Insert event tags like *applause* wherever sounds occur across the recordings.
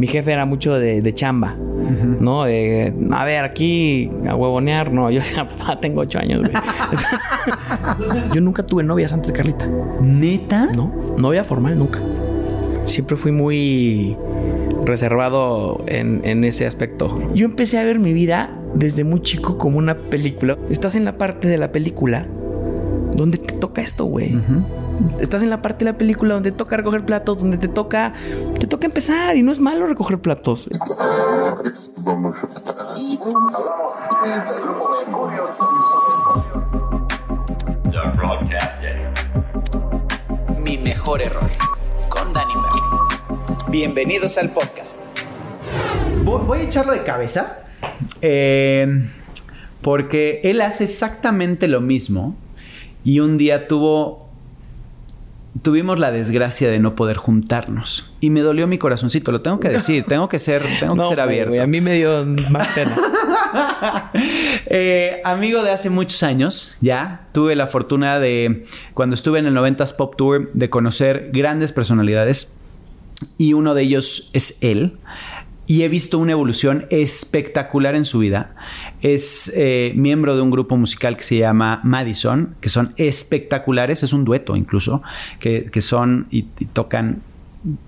mi jefe era mucho de, de chamba, ¿no? De, a ver, aquí a huevonear, no. Yo *laughs* decía, papá, tengo ocho años, güey. *laughs* yo nunca tuve novias antes de Carlita. ¿Neta? No, novia formal nunca. Siempre fui muy reservado en, en ese aspecto. Yo empecé a ver mi vida desde muy chico como una película. Estás en la parte de la película donde te toca esto, güey. Estás en la parte de la película donde toca recoger platos, donde te toca te toca empezar y no es malo recoger platos. Mi mejor error con Danny Merlin. Bienvenidos al podcast. Voy, voy a echarlo de cabeza. eh, porque él hace exactamente lo mismo. Y un día tuvo. Tuvimos la desgracia de no poder juntarnos. Y me dolió mi corazoncito, lo tengo que decir. Tengo que ser, tengo que ser abierto. a mí me dio más pena. *laughs* Eh, amigo de hace muchos años, ya tuve la fortuna de, cuando estuve en el 90s Pop Tour, de conocer grandes personalidades y uno de ellos es él. Y he visto una evolución espectacular en su vida. Es eh, miembro de un grupo musical que se llama Madison, que son espectaculares, es un dueto incluso, que, que son y, tocan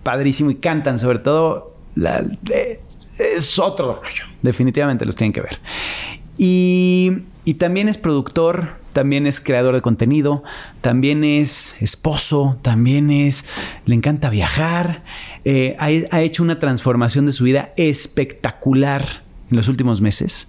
padrísimo y cantan sobre todo eh, es otro rollo. Definitivamente los tienen que ver. Y, y también es productor, también es creador de contenido, también es esposo, también es... Le encanta viajar. Eh, ha, ha hecho una transformación de su vida espectacular en los últimos meses.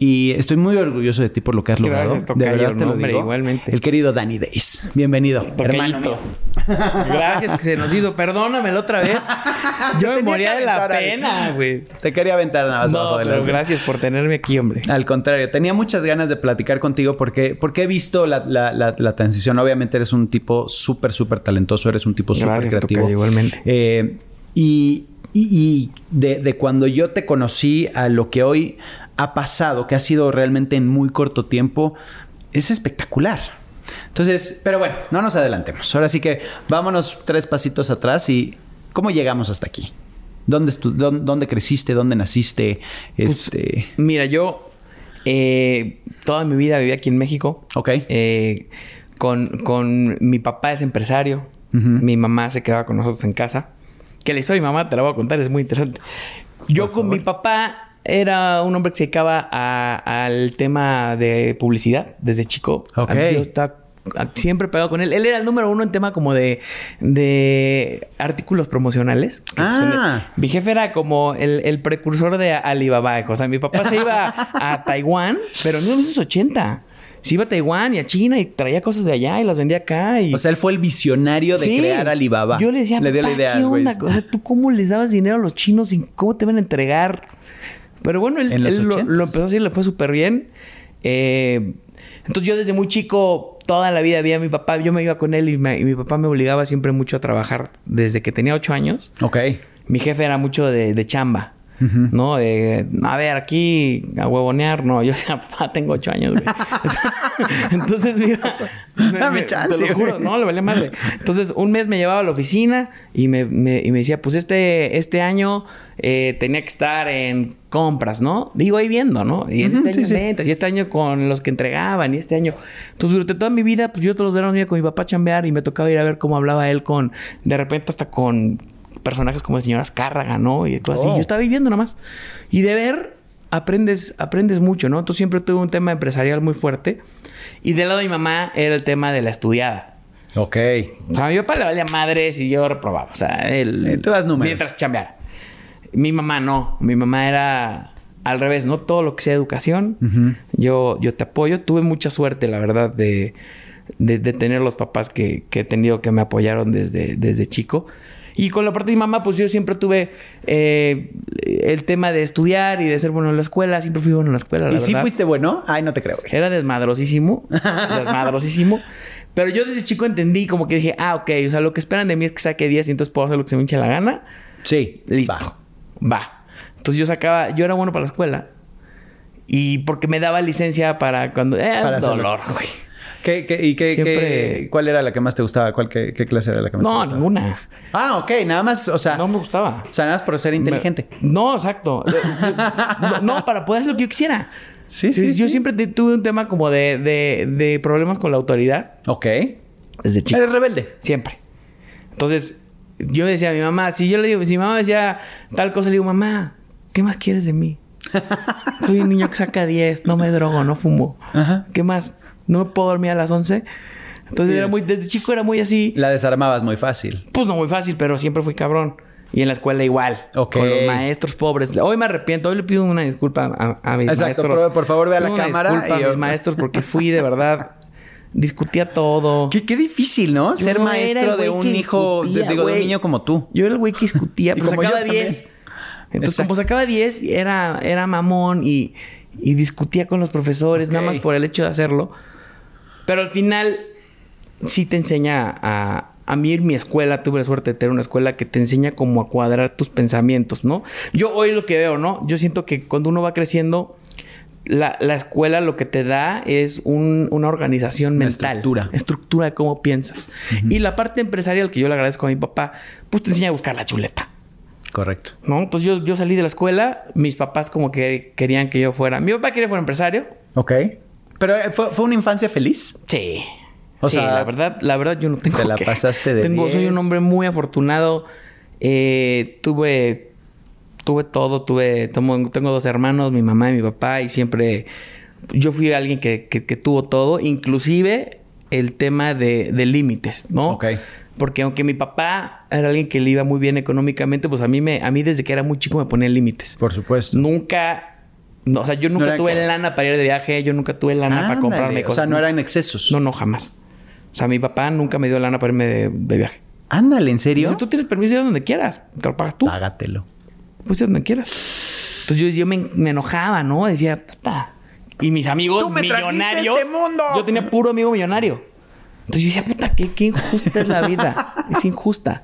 Y estoy muy orgulloso de ti por lo que has logrado. Gracias, de tocayo, verdad te no, lo hombre, digo. igualmente. El querido Danny Days. Bienvenido. Tocayito. Gracias que se nos hizo. Perdónamelo otra vez. *laughs* Yo me tenía moría de la pena, güey. Te quería aventar nada más No, abajo de pero las- gracias por tenerme aquí, hombre. Al contrario, tenía muchas ganas de platicar contigo porque, porque he visto la, la- la- la transición. Obviamente eres un tipo súper, súper talentoso, eres un tipo súper creativo. tocayo, igualmente. Eh, y y- y de, de cuando yo te conocí a lo que hoy ha pasado, que ha sido realmente en muy corto tiempo, es espectacular. Entonces, pero bueno, no nos adelantemos. Ahora sí que vámonos tres pasitos atrás y ¿cómo llegamos hasta aquí? ¿Dónde, dónde, dónde creciste? ¿Dónde naciste? Pues, Este... Mira, yo eh, toda mi vida viví aquí en México. Ok. Eh, con, con mi papá es empresario. Mi mamá se quedaba con nosotros en casa. Que la historia de mi mamá te la voy a contar, es muy interesante. Yo Por con favor. mi papá era un hombre que se dedicaba al tema de publicidad desde chico. Ok. Yo estaba siempre pegado con él. Él era el número uno en tema como de, de artículos promocionales. Pues, Ah. mi jefe era como el, el precursor de Alibaba. O sea, mi papá se iba a *laughs* Taiwán, pero en 1980. Se iba a Taiwán y a China y traía cosas de allá y las vendía acá. Y... O sea, él fue el visionario de Sí. crear Alibaba. Yo le decía, le dio la "Papá, idea ¿qué onda? O sea, ¿tú cómo les dabas dinero a los chinos y cómo te van a entregar? Pero bueno, él, lo, 80s. lo empezó a hacer, le fue súper bien. Eh, entonces yo desde muy chico, toda la vida vi a mi papá. Yo me iba con él y, me- y mi papá me obligaba siempre mucho a trabajar desde que tenía ocho años. Ok. Mi jefe era mucho de, de chamba. ¿No? De, a ver, aquí a huevonear, no. Yo *laughs* decía, papá, tengo ocho años, güey. *laughs* Entonces, mira. *laughs* Dame me- chance, Te lo juro, güey. no, le valía madre. Entonces, un mes me llevaba a la oficina y me, me- y me decía, pues este, este año eh, tenía que estar en compras, ¿no? Digo, ahí viendo, ¿no? Y este año sí, en sí. ventas, y este año con los que entregaban, y este año. Entonces, durante toda mi vida, pues yo todos los veranos iba con mi papá a chambear y me tocaba ir a ver cómo hablaba él con, de repente hasta con personajes como el señor Azcárraga, ¿no? Y cosas así. Oh. Yo estaba viviendo nada más. Y de ver, aprendes, aprendes mucho, ¿no? Entonces siempre tuve un tema empresarial muy fuerte. Y del lado de mi mamá era el tema de la estudiada. Ok. O sea, a mi papá le valía madres y yo reprobaba. O sea, él... Eh, tú das números. Mientras chambeara. Mi mamá no. Mi mamá era al revés, ¿no? Todo lo que sea educación, yo, yo te apoyo. Tuve mucha suerte, la verdad, de, de, de tener los papás que, que he tenido que me apoyaron desde, desde chico. Y con la parte de mi mamá, pues yo siempre tuve eh, el tema de estudiar y de ser bueno en la escuela. Siempre fui bueno en la escuela, la ¿Y si verdad. fuiste bueno? Ay, no te creo, güey. Era desmadrosísimo. *laughs* desmadrosísimo. Pero yo desde chico entendí como que dije, ah, ok, o sea, lo que esperan de mí es que saque 10 y entonces puedo hacer lo que se me hinche la gana. Sí. Listo. Va. Va. Entonces yo sacaba, yo era bueno para la escuela. Y porque me daba licencia para cuando... Eh, Para dolor, güey. Ok, ¿Qué, qué, ¿Y qué, Siempre- cuál era la que más te gustaba? ¿Cuál, qué, clase era la que más te No, gustaba? ninguna. Ah, ok. Nada más, o sea... No me gustaba. O sea, nada más por ser inteligente. Me- No, exacto. *laughs* no, no, para poder hacer lo que yo quisiera. Sí, sí, Yo sí. siempre tuve un tema como de, de, de problemas con la autoridad Ok. desde chico. Eres rebelde. Siempre. Entonces, yo decía a mi mamá, si yo le digo, si mi mamá decía tal cosa, le digo, mamá, ¿qué más quieres de mí? *laughs* Soy un niño que saca 10, no me drogo, no fumo. Ajá. ¿Qué más? ¿No me puedo dormir a las 11? Entonces, Sí. era muy, desde chico era muy así. La desarmabas muy fácil. Pues no muy fácil, pero siempre fui cabrón. Y en la escuela igual. Ok. Con los maestros pobres. Hoy me arrepiento. Hoy le pido una disculpa a, a mis Exacto, maestros. por- por favor, ve a la una cámara disculpa y- a mis maestros porque fui de verdad... *laughs* discutía todo. Qué, qué difícil, ¿no? Ser maestro de un hijo, de, digo, de un niño como tú. Yo era el güey que discutía, *laughs* pero sacaba también. 10. Entonces, Exacto. como sacaba 10, era, era mamón y, y discutía con los profesores, nada más por el hecho de hacerlo. Pero al final, sí te enseña a. A mí en mi escuela, tuve la suerte de tener una escuela que te enseña como a cuadrar tus pensamientos, ¿no? Yo hoy lo que veo, ¿no? Yo siento que cuando uno va creciendo, la, la escuela lo que te da es un- una organización Una mental. estructura. Estructura de cómo piensas. Y la parte empresarial que yo le agradezco a mi papá, pues te enseña a buscar la chuleta. Correcto. ¿No? Entonces yo, yo salí de la escuela, mis papás como que querían que yo fuera. Mi papá quería que fuera empresario. Ok. Pero eh, ¿fue, fue una infancia feliz. Sí. O sí, sea, la verdad, la verdad yo no tengo te la que- pasaste de tengo, Soy 10. un hombre muy afortunado. Eh, tuve, tuve todo, tuve, tomo- tengo dos hermanos, mi mamá y mi papá, y siempre yo fui alguien que, que- que tuvo todo, inclusive el tema de, de límites, ¿no? Ok. Porque aunque mi papá era alguien que le iba muy bien económicamente, pues a mí me, a mí desde que era muy chico me ponía límites. Por supuesto. Nunca, no, o sea, yo nunca tuve que- lana para ir de viaje, yo nunca tuve lana para comprarme O cosas. sea, no eran excesos. No, no, jamás. O sea, mi papá nunca me dio lana para irme de, de viaje. Ándale, ¿en serio? Tú tienes permiso de ir donde quieras. Te lo pagas tú. Págatelo. Pues ir donde quieras. Entonces yo, yo me, me enojaba, ¿no? Decía, puta. Y mis amigos ¡Tú me trajiste a millonarios. este mundo! Yo tenía puro amigo millonario. Entonces yo decía, puta, qué, qué injusta es la vida. *laughs* es injusta.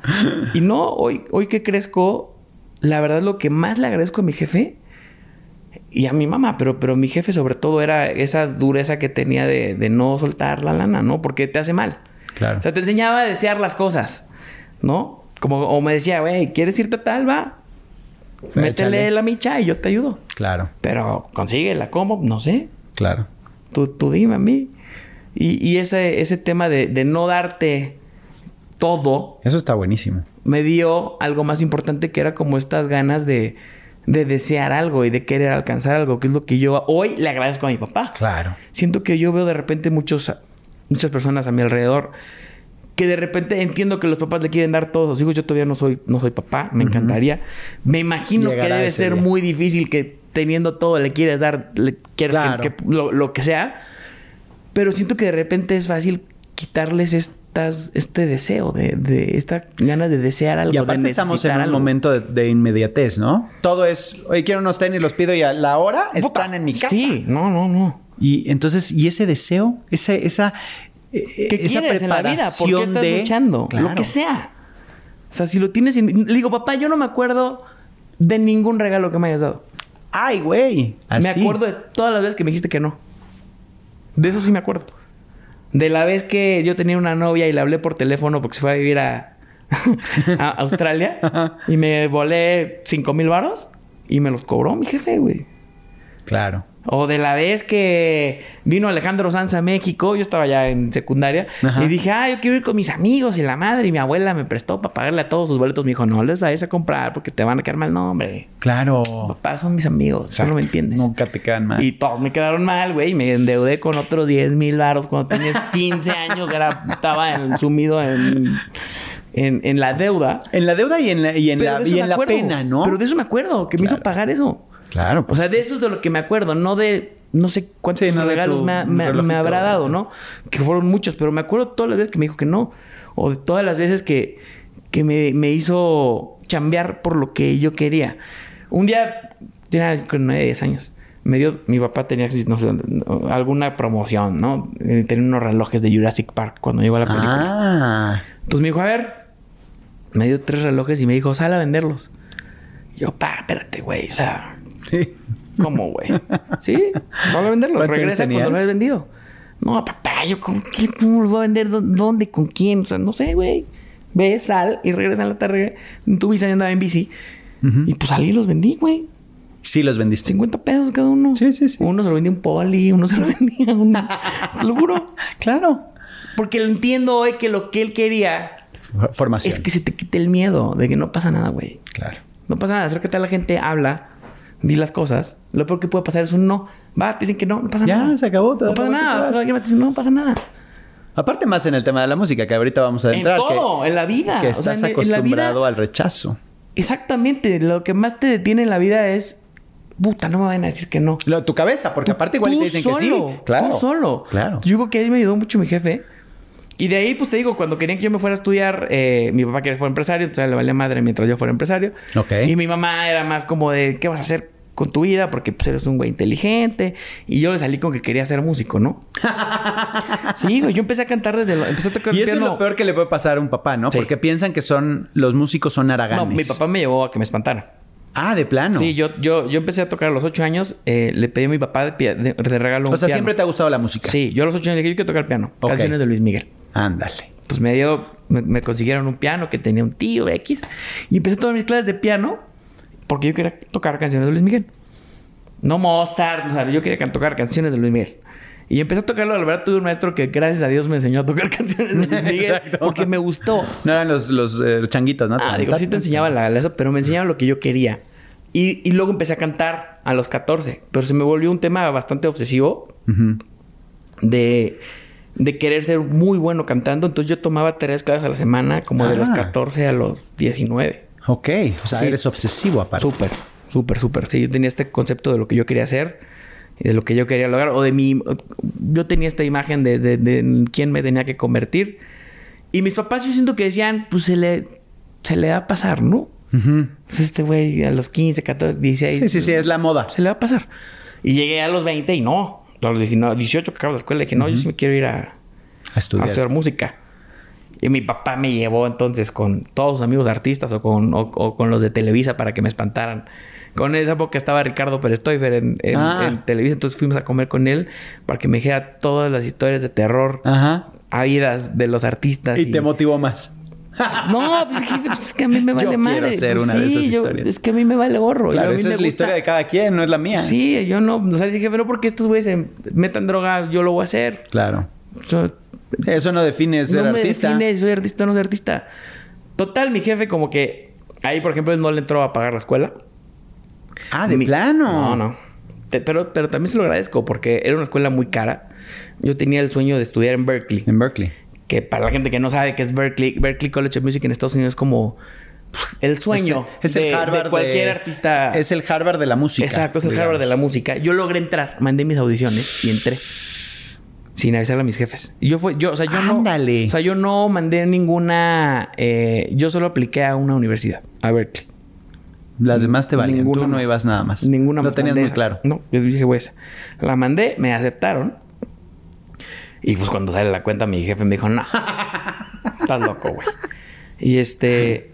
Y no, hoy, hoy que crezco, la verdad lo que más le agradezco a mi jefe y a mi mamá, pero, pero mi jefe sobre todo era esa dureza que tenía de, de no soltar la lana, ¿no? Porque te hace mal. Claro. O sea, te enseñaba a desear las cosas, ¿no? Como o me decía, güey, ¿quieres irte a tal? Va. Métele Échale. la micha y yo te ayudo. Claro, Pero consíguela, ¿cómo? No sé. claro. Tú, tú dime a mí. Y, y ese, ese tema de, de no darte todo Eso está buenísimo. me dio algo más importante que era como estas ganas de, de desear algo y de querer alcanzar algo, que es lo que yo hoy le agradezco a mi papá. Claro. Siento que yo veo de repente muchos, muchas personas a mi alrededor que de repente entiendo que los papás le quieren dar todos a los hijos. Yo todavía no soy, no soy papá, me encantaría. Me imagino Llegará que debe ser día. muy difícil que teniendo todo le quieres dar, le quieres que- Claro. que, lo, lo que sea. Pero siento que de repente es fácil quitarles estas, este deseo, de, de esta ganas de desear algo. Y aparte de estamos en un algo. momento de, de inmediatez, ¿no? Todo es, oye, quiero unos tenis, los pido y a la hora Puta, están en mi casa. Sí, no, no, no. Y entonces, y ese deseo, esa, esa, eh, ¿Qué esa quieres en la vida? ¿Por qué preparación estás de luchando? Claro. Lo que sea. O sea, si lo tienes... en- Le digo, papá, yo no me acuerdo de ningún regalo que me hayas dado. Ay, güey. Me acuerdo de todas las veces que me dijiste que no. De eso sí me acuerdo. De la vez que yo tenía una novia y le hablé por teléfono porque se fue a vivir a, *laughs* a Australia *laughs* y me volé cinco mil varos y me los cobró mi jefe, güey. Claro. O de la vez que vino Alejandro Sanz a México, yo estaba ya en secundaria, Ajá. y dije, ah, yo quiero ir con mis amigos y la madre, y mi abuela me prestó para pagarle a todos sus boletos. Me dijo, no les vayas a comprar porque te van a quedar mal nombre. Claro. Papá, son mis amigos, tú no me Exacto. entiendes. Nunca te quedan mal. Y todos me quedaron mal, güey. y Me endeudé con otros 10 mil varos cuando tenías *laughs* 15 años. Era, estaba en- sumido en, en, en la deuda. En la deuda y en la, y en la, y en la pena, ¿no? Pero de eso me acuerdo, que me hizo pagar eso. Claro. O pues. sea, de eso es de lo que me acuerdo, no de no sé cuántos Sí, no regalos tu me, ha- me- relojito. me habrá dado, ¿no? Que fueron muchos, pero me acuerdo todas las veces que me dijo que no. O de todas las veces que, que me, me hizo chambear por lo que yo quería. Un día, tenía con 9, 10 años. Me dio, mi papá tenía no sé, alguna promoción, ¿no? Eh, Tenía unos relojes de Jurassic Park cuando llegó la película. ah. Entonces me dijo, a ver, me dio tres relojes y me dijo, sal a venderlos. Y yo, pa, espérate, güey, o sea, ¿Cómo, güey? Sí, vamos a venderlos. ¿Cuántos años Regresa cuando lo hayas vendido. No, papá, yo con qué, cómo los voy a vender, ¿Dó- dónde, con quién, o sea, no sé, güey. Ve, sal y regresa en la tarde. Tu bici andaba en bici. Y pues salí y los vendí, güey. Sí, los vendiste. 50 pesos cada uno. Sí, sí, sí. Uno se lo vendía un poli, uno se lo *laughs* vendía a un... *laughs* Te lo juro. Claro. Porque lo entiendo hoy que lo que él quería Formación. es que se te quite el miedo de que no pasa nada, güey. Claro. No pasa nada. Acércate a la gente, habla, di las cosas. Lo peor que puede pasar es un no. Va, te dicen que no, no pasa Ya, nada. se acabó, te No pasa nada. te vas. Alguien te dice, no pasa nada. Aparte más en el tema de la música, que ahorita vamos a En entrar. que- todo, en la vida. Que O sea, estás en- en vida- acostumbrado al rechazo. Exactamente. Lo que más te detiene en la vida es... Puta, no me van a decir que no. Lo- tu cabeza, porque aparte igual te dicen que sí. Claro. Tú solo. Claro. Yo creo que ahí me ayudó mucho mi jefe. Y de ahí, pues te digo, cuando querían que yo me fuera a estudiar, eh, mi papá quería que fuera empresario, entonces le valía madre mientras yo fuera empresario. Ok. Y mi mamá era más como de, ¿qué vas a hacer con tu vida? Porque pues eres un güey inteligente. Y yo le salí con que quería ser músico, ¿no? *laughs* sí, güey, yo empecé a cantar desde... Lo, empecé a tocar Y eso piano. es lo peor que le puede pasar a un papá, ¿no? Sí. Porque piensan que son los músicos son haraganes. No, mi papá me llevó a que me espantara. Ah, de plano. Sí, yo, yo, yo empecé a tocar a los ocho años. eh, le pedí a mi papá de, pia- de- de regalo un O sea, piano. siempre te ha gustado la música. Sí, yo a los ocho años dije, yo quiero tocar piano. Ok. Canciones de Luis Miguel. Ándale. Pues me dio, me, me consiguieron un piano que tenía un tío X. Y empecé a tomar mis clases de piano porque yo quería tocar canciones de Luis Miguel. No Mozart, o sea, yo quería tocar canciones de Luis Miguel. Y empecé a tocarlo, la verdad tuve un maestro que gracias a Dios me enseñó a tocar *laughs* canciones de Luis Miguel porque me gustó. No eran los, los eh, changuitos, ¿no? Ah, digo, sí te enseñaba la, la- eso, pero me enseñaba lo que yo quería. Y, y luego empecé a cantar a los 14. Pero se me volvió un tema bastante obsesivo de, de querer ser muy bueno cantando. Entonces yo tomaba tres clases a la semana, como de los Ah. 14 a los 19. Ok. O sea, Sí. eres obsesivo aparte. Súper, súper, súper. Sí, yo tenía este concepto de lo que yo quería hacer y de lo que yo quería lograr. O de mi... Yo tenía esta imagen de, de, de quién me tenía que convertir. Y mis papás yo siento que decían, pues se le, se le va a pasar, ¿no? Pues este güey a los 15, 14, 16. Sí, sí, sí, es la moda. Se le va a pasar. Y llegué a los 20 y no. A los 19, 18 que acabo la escuela dije, no, yo sí me quiero ir a, A a estudiar. estudiar música. Y mi papá me llevó entonces con todos sus amigos artistas o con, o, o con los de Televisa para que me espantaran. Con esa época estaba Ricardo Pérez Stoifer en, en- Ah. en Televisa, entonces fuimos a comer con él para que me dijera todas las historias de terror Ajá. habidas de los artistas. Y te motivó más. *laughs* No, pues es, que, pues es que a mí me Yo vale quiero madre. ser Pues una de sí, esas yo- historias. es que a mí me vale gorro. Claro, Yo- esa es la gusta- historia de cada quien, no es la mía. Sí, yo no, o sea, dije, pero porque estos güeyes se metan droga, yo lo voy a hacer. Claro. Yo- Eso no define ser no me artista. define, soy artista no soy artista. Total, mi jefe como que ahí, por ejemplo, él no le entró a pagar la escuela. Ah, de Mi- plano. No, no. Te- pero, pero también se lo agradezco porque era una escuela muy cara. Yo tenía el sueño de estudiar en Berkeley. En Berkeley. Que para la gente que no sabe qué es Berkeley, Berkeley College of Music en Estados Unidos es como pues, el sueño Es, el de, de Harvard cualquier de- artista. Es el Harvard de la música. Exacto, es el digamos. Harvard de la música. Yo logré entrar, mandé mis audiciones y entré. Sin avisarle a mis jefes. Y yo fue, yo, o sea, yo Ándale. no. O sea, yo no mandé ninguna. eh, yo solo apliqué a una universidad, a Berkeley. Las demás te valían. Ninguna Tú no más. ibas nada más. Ninguna Lo tenías muy claro. No, yo dije, güey, esa. La mandé, me aceptaron. Y pues cuando sale la cuenta, mi jefe me dijo, no, estás loco, güey. Y este.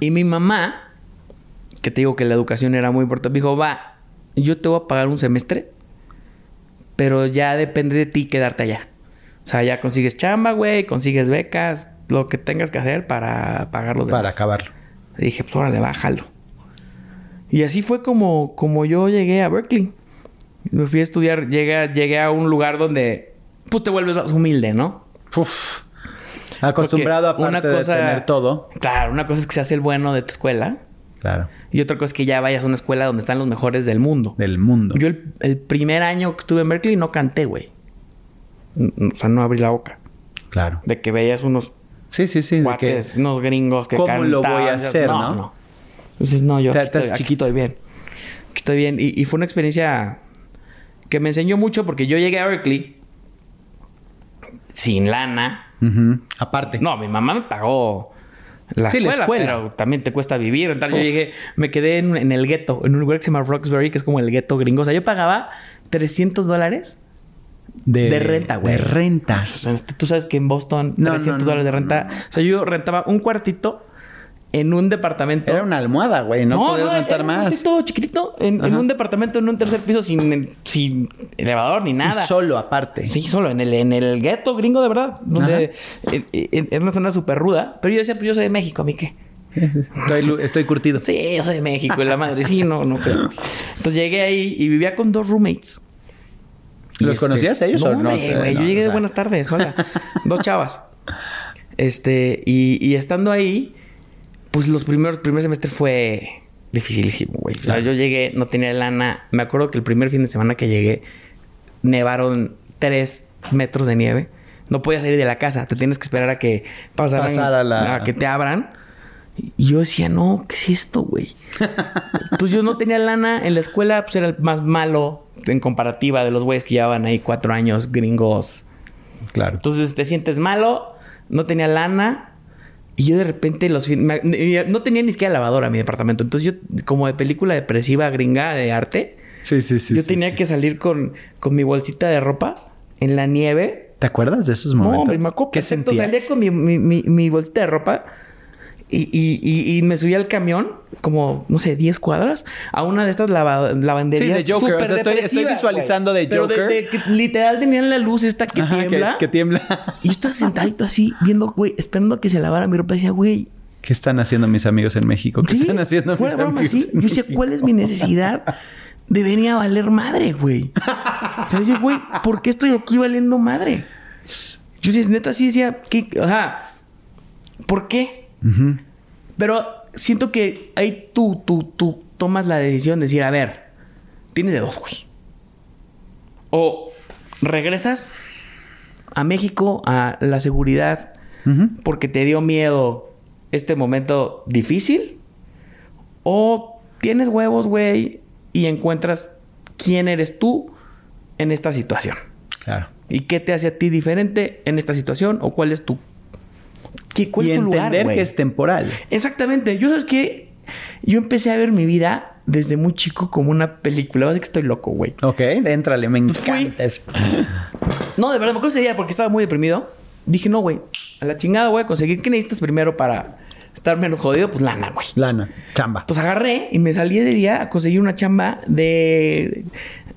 Y mi mamá, que te digo que la educación era muy importante, me dijo, va, yo te voy a pagar un semestre, pero ya depende de ti quedarte allá. O sea, ya consigues chamba, güey, consigues becas, lo que tengas que hacer para pagar los Para demás. acabarlo. Y dije, pues órale, bájalo. Y así fue como, como yo llegué a Berkeley. Me fui a estudiar, llegué, llegué a un lugar donde pues te vuelves más humilde, ¿no? Uf. Acostumbrado Porque aparte de tener todo. Claro, una cosa es que se hace el bueno de tu escuela Claro. y otra cosa es que ya vayas a una escuela donde están los mejores del mundo. Del mundo. Yo el, el primer año que estuve en Berkeley no canté, güey. O sea, no abrí la boca. Claro. De que veías unos Sí, sí, sí. que- unos gringos que ¿Cómo lo voy a hacer, no? no? Entonces, no, yo aquí, estás estoy, aquí chiquito. estoy bien. Aquí estoy bien. Y, y fue una experiencia que me enseñó mucho porque yo llegué a Berkeley sin lana. Aparte. No, mi mamá me pagó la, Sí, la escuela, escuela. pero también te cuesta vivir. Entonces, yo llegué, me quedé en, en el gueto, en un lugar que se llama Roxbury, que es como el gueto gringo. O sea, yo pagaba 300 dólares. de renta, güey. De renta. Tú sabes que en Boston No, 300 no, no, dólares de renta. O sea, yo rentaba un cuartito en un departamento. Era una almohada, güey. No, podías era rentar más. cuartito chiquitito, en, un departamento, en un tercer piso, sin, sin elevador ni Y nada. solo aparte. Sí, solo en el, en el gueto gringo, de verdad. Donde en, en- en una zona súper ruda. Pero yo decía, pues yo soy de México, ¿a mí qué? Estoy, estoy curtido. Sí, yo soy de México. La madre, sí, no, no creo. Entonces llegué ahí y vivía con dos roommates. ¿Los este- conocías a ellos no, o no? güey, No, yo llegué o sea. de buenas tardes, hola. Dos chavas. Este, y, y estando ahí, pues los primeros, primer semestre fue dificilísimo, güey. O sea, Claro. yo llegué, no tenía lana. Me acuerdo que el primer fin de semana que llegué, nevaron tres metros de nieve. No podías salir de la casa. Te tienes que esperar a que pasaran, Pasara la- a que te abran. Y yo decía, no, ¿qué es esto, güey? *laughs* Entonces yo no tenía lana. En la escuela, pues era el más malo en comparativa de los güeyes que llevaban ahí cuatro años gringos. Claro. Entonces te sientes malo, no tenía lana. Y yo de repente los me- no tenía ni siquiera lavadora en mi departamento. Entonces yo, como de película depresiva gringa de arte, Sí, sí, sí. yo sí, tenía sí. que salir con, con mi bolsita de ropa en la nieve. ¿Te acuerdas de esos No, momentos? hombre, me acuerdo ¿Qué sentías? Salía con mi, mi, mi, mi bolsita de ropa y, y, y, y me subí al camión, como, no sé, 10 cuadras, a una de estas lava- lavanderías. Sí, de Joker. O sea, estoy- visualizando de Pero Joker. de que literal tenían la luz esta que Ajá, tiembla. que, que tiembla. Y yo estaba sentadito así, viendo, güey, esperando que se lavara mi ropa. Y decía, güey, ¿Qué están haciendo mis amigos en México? ¿Qué sí, están haciendo mis broma, amigos? sí. en Yo decía? ¿cuál es mi necesidad de venir a valer madre, güey? O sea, yo, güey, ¿por qué estoy aquí valiendo madre? Yo sí, neta, sí decía, ¿qué? Ajá, ¿por qué? Pero siento que ahí tú, tú, tú tomas la decisión de decir, a ver, tienes de dos, güey. O regresas a México a la seguridad porque te dio miedo este momento difícil. O tienes huevos, güey, y encuentras quién eres tú en esta situación. Claro. ¿Y qué te hace a ti diferente en esta situación? ¿O cuál es tu... ¿Qué, cuál Y es tu entender que es temporal. Exactamente. Yo sabes que yo empecé a ver mi vida desde muy chico como una película. Ahora que estoy loco, güey. Ok, éntrale, me Pues fui- encanta eso. *laughs* No, de verdad, me acuerdo ese día porque estaba muy deprimido. Dije, no, güey, a la chingada voy a conseguir. ¿Qué necesitas primero para estar menos jodido? Pues lana, güey. Lana, chamba. Entonces agarré y me salí ese día a conseguir una chamba de.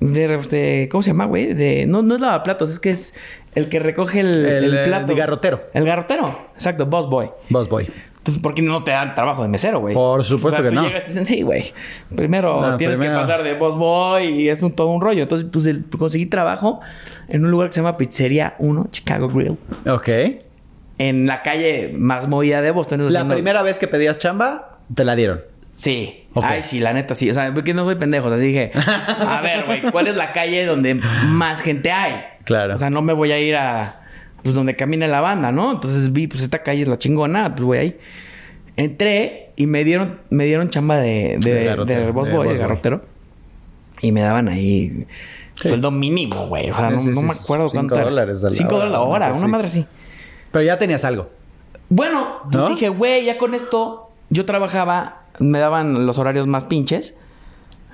de, de- ¿Cómo se llama, güey? De. No, no es lavaplatos, es que es el que recoge el, El, el eh, plato. de garrotero. El garrotero. Exacto, boss boy. Boss boy. Entonces, ¿por qué no te dan trabajo de mesero, güey? Por supuesto O sea, que tú no. llegas y dicen, sí, güey. Primero No, tienes primero. que pasar de boss boy y es un, todo un rollo. Entonces, pues el- conseguí trabajo en un lugar que se llama Pizzería 1, Chicago Grill. Ok. En la calle más movida de Boston. La primera vez que pedías chamba, te la dieron. Sí. Ok. Ay, sí, la neta, sí. O sea, porque no soy pendejo. Así dije, *laughs* a ver, güey, ¿cuál es la calle donde más gente hay? Claro. O sea, no me voy a ir a... Pues donde camina la banda, ¿no? Entonces vi, pues esta calle es la chingona. Pues voy ahí. Entré y me dieron, me dieron chamba de, de, De garrotero, de boy, de garrotero. Y me daban ahí Sí. sueldo mínimo, güey. O sea, Sí, no, sí, no sí, me acuerdo cinco cuánto. era. dólares a la Cinco dólares la hora, una madre así. Pero ya tenías algo. Bueno, pues dije, güey, ya con esto yo trabajaba, me daban los horarios más pinches.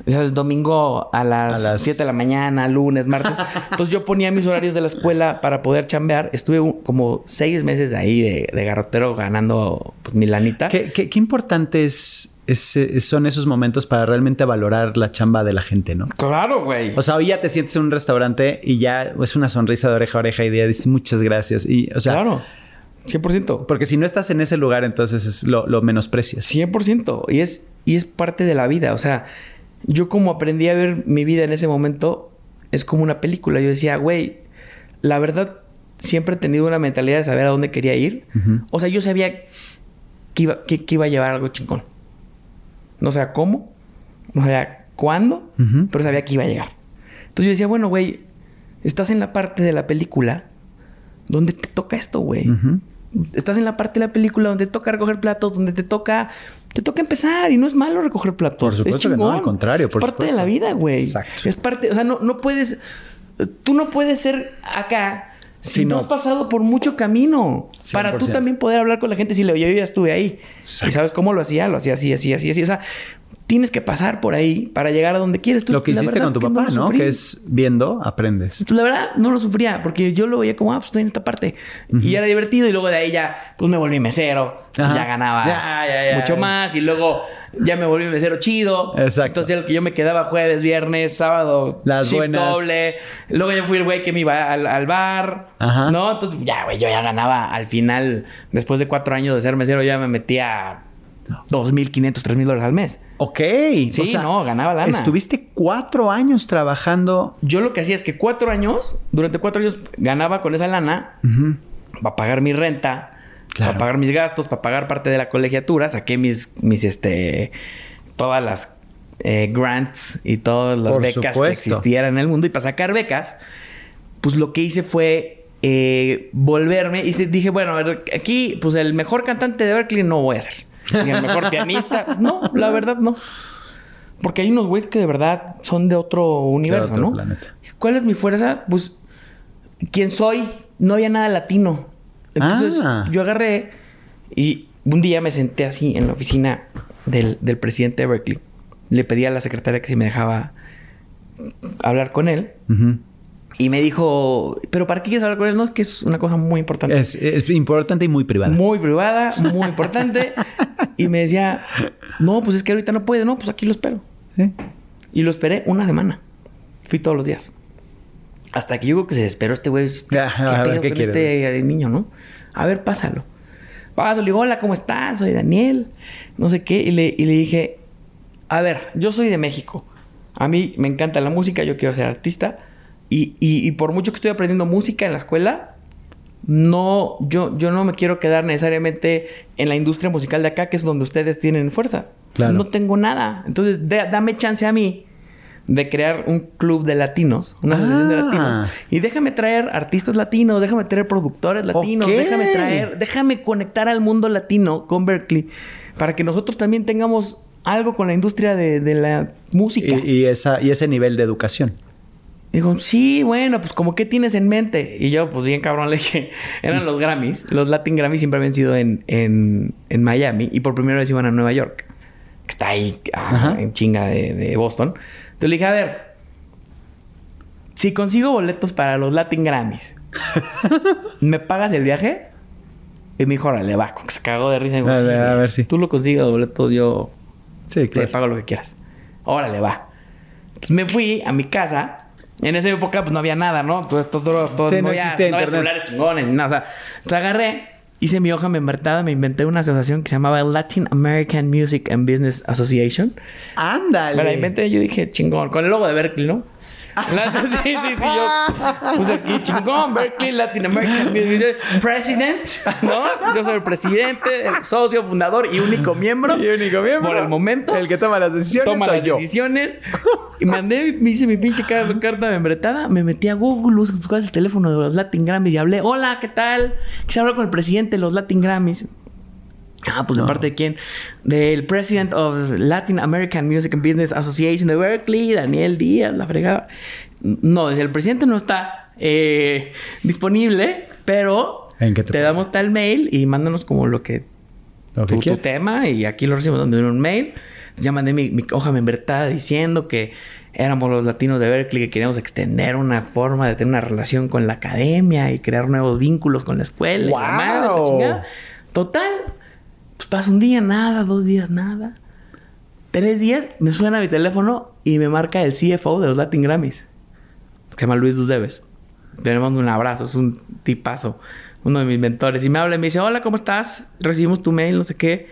O sea, es domingo a las, A las- 7 de la mañana, lunes, martes. *laughs* Entonces yo ponía mis horarios de la escuela para poder chambear. Estuve un- como seis meses ahí de, de garrotero ganando pues, mi lanita. ¿Qué, qué, qué importantes es- es- son esos momentos para realmente valorar la chamba de la gente, no? Claro, güey. O sea, hoy ya te sientes en un restaurante y ya es una sonrisa de oreja a oreja y ya dices muchas gracias. Y, o sea, claro. 100%. porque si no estás en ese lugar, entonces es lo, lo menosprecias. 100%. Y es, y es parte de la vida. O sea, yo como aprendí a ver mi vida en ese momento, es como una película. Yo decía, güey, la verdad, siempre he tenido una mentalidad de saber a dónde quería ir. O sea, yo sabía que iba, que, que iba a llevar algo chingón. No sabía cómo, no sabía cuándo, pero sabía que iba a llegar. Entonces yo decía, bueno, güey, estás en la parte de la película donde te toca esto, güey. Estás en la parte de la película donde te toca recoger platos, donde te toca, te toca empezar y no es malo recoger platos. Por supuesto Es que no, al contrario, por es parte de la vida, güey. Exacto. Es parte, o sea, no, no puedes, tú no puedes ser acá Si no no. has pasado por mucho camino. Para tú 100%. también poder hablar con la gente. Si le yo ya estuve ahí. Exacto. ¿Y sabes cómo lo hacía? Lo hacía así, así, así, así. O sea, tienes que pasar por ahí para llegar a donde quieres. Tú, Lo que hiciste verdad con tu papá, ¿no? Que es viendo, aprendes. Pues la verdad no lo sufría porque yo lo veía como, ah, pues estoy en esta parte. Y era divertido y luego de ahí ya, pues me volví mesero. Ajá. Ya ganaba Ya, ya, ya. mucho más y luego ya me volví mesero chido. Exacto. Entonces el que yo me quedaba jueves, viernes, sábado, Las buenas. doble. Luego ya fui el güey que me iba al, al bar. Ajá. ¿No? Entonces ya, güey, yo ya ganaba al final, después de cuatro años de ser mesero, ya me metía 2.500, 3.000 dólares al mes. Ok. Sí, no, ganaba lana. Estuviste cuatro años trabajando. Yo lo que hacía es que cuatro años, durante cuatro años ganaba con esa lana para pagar mi renta, Claro. para pagar mis gastos, para pagar parte de la colegiatura, saqué mis, mis este, todas las eh, grants y todas las Por becas que existieran en el mundo y para sacar becas, pues lo que hice fue eh, volverme y dije, bueno, aquí, pues el mejor cantante de Berkeley no voy a ser. Ni el mejor pianista, no, la verdad no. Porque hay unos güeyes que de verdad son de otro universo, otro ¿no? planeta. ¿Cuál es mi fuerza? Pues, ¿quién soy? No había nada latino. Entonces, Ah. yo agarré y un día me senté así en la oficina del, del presidente de Berkeley. Le pedí a la secretaria que si me dejaba hablar con él. Y me dijo, ¿pero para qué quieres hablar con él? No, es que es una cosa muy importante. es, es importante y muy privada. Muy privada, muy importante. y me decía, no, pues es que ahorita no puede. No, pues aquí lo espero. Sí. Y lo esperé una semana. Fui todos los días. Hasta que yo creo que se desesperó este güey. ¿Qué, Ajá, a ver, ¿qué con este niño, no? A ver, pásalo. Pásalo. Le digo, hola, ¿cómo estás? Soy Daniel. No sé qué. Y le, y le dije, a ver, yo soy de México. A mí me encanta la música. Yo quiero ser artista. Y, y- y por mucho que estoy aprendiendo música en la escuela, no, yo, yo no me quiero quedar necesariamente en la industria musical de acá, que es donde ustedes tienen fuerza. Claro. No tengo nada. Entonces, da- dame chance a mí de crear un club de latinos, una asociación de Ah. latinos. Y déjame traer artistas latinos, déjame traer productores latinos, Ok. déjame traer, déjame conectar al mundo latino con Berkeley para que nosotros también tengamos algo con la industria de, de la música. Y, y esa, y ese nivel de educación. Digo, sí, bueno, pues como qué tienes en mente. Y yo, pues bien cabrón, *laughs* le dije, eran los Grammys. Los Latin Grammys siempre habían sido en, en, en Miami y por primera vez iban a Nueva York, que está ahí ah, en chinga de, de Boston. Entonces le dije, a ver, si consigo boletos para los Latin Grammys, *laughs* ¿me pagas el viaje? Y me dijo, órale, va, se cagó de risa. Y digo, A "Sí, ver, a ver, sí. Tú lo consigues los boletos, yo Sí, te claro. pago lo que quieras. Órale, va. Entonces me fui a mi casa. En esa época, pues no había nada, ¿no? Todo esto, todo, todo Sí, no había- existía no había celulares chingones ni nada. O sea, entonces agarré, hice mi hoja membretada, me inventé una asociación que se llamaba Latin American Music and Business Association. Ándale. Me la inventé, yo dije, chingón, con el logo de Berkeley, ¿no? Sí, sí, sí, yo puse aquí, chingón, Berkeley, Latin American President, ¿no? Yo soy el presidente, el socio, fundador y único miembro. Y único miembro. Por el momento. El que toma las decisiones Toma soy las yo. decisiones. Y mandé, me hice mi pinche car- carta membretada. Me metí a Google, busqué buscaba el teléfono de los Latin Grammys y hablé. Hola, ¿qué tal? Quise hablar con el presidente de los Latin Grammys. Ah, pues de parte de quién? Del President of Latin American Music and Business Association de Berkeley, Daniel Díaz, la fregada. No, el presidente no está eh, disponible, pero ¿En qué te damos tal mail y mándanos como lo que Lo que tu, tema y aquí lo recibimos en un mail. Ya mandé mi, mi hoja membretada diciendo que éramos los latinos de Berkeley que queríamos extender una forma de tener una relación con la academia y crear nuevos vínculos con la escuela. y la madre, la ¡Guau! chingada. Total, pues pasa un día nada, dos días nada. Tres días me suena mi teléfono y me marca el CFO de los Latin Grammys. Se llama Luis Dusdeves. Le mando un abrazo, es un tipazo. Uno de mis mentores. Y me habla y me dice, hola, ¿cómo estás? Recibimos tu mail, no sé qué.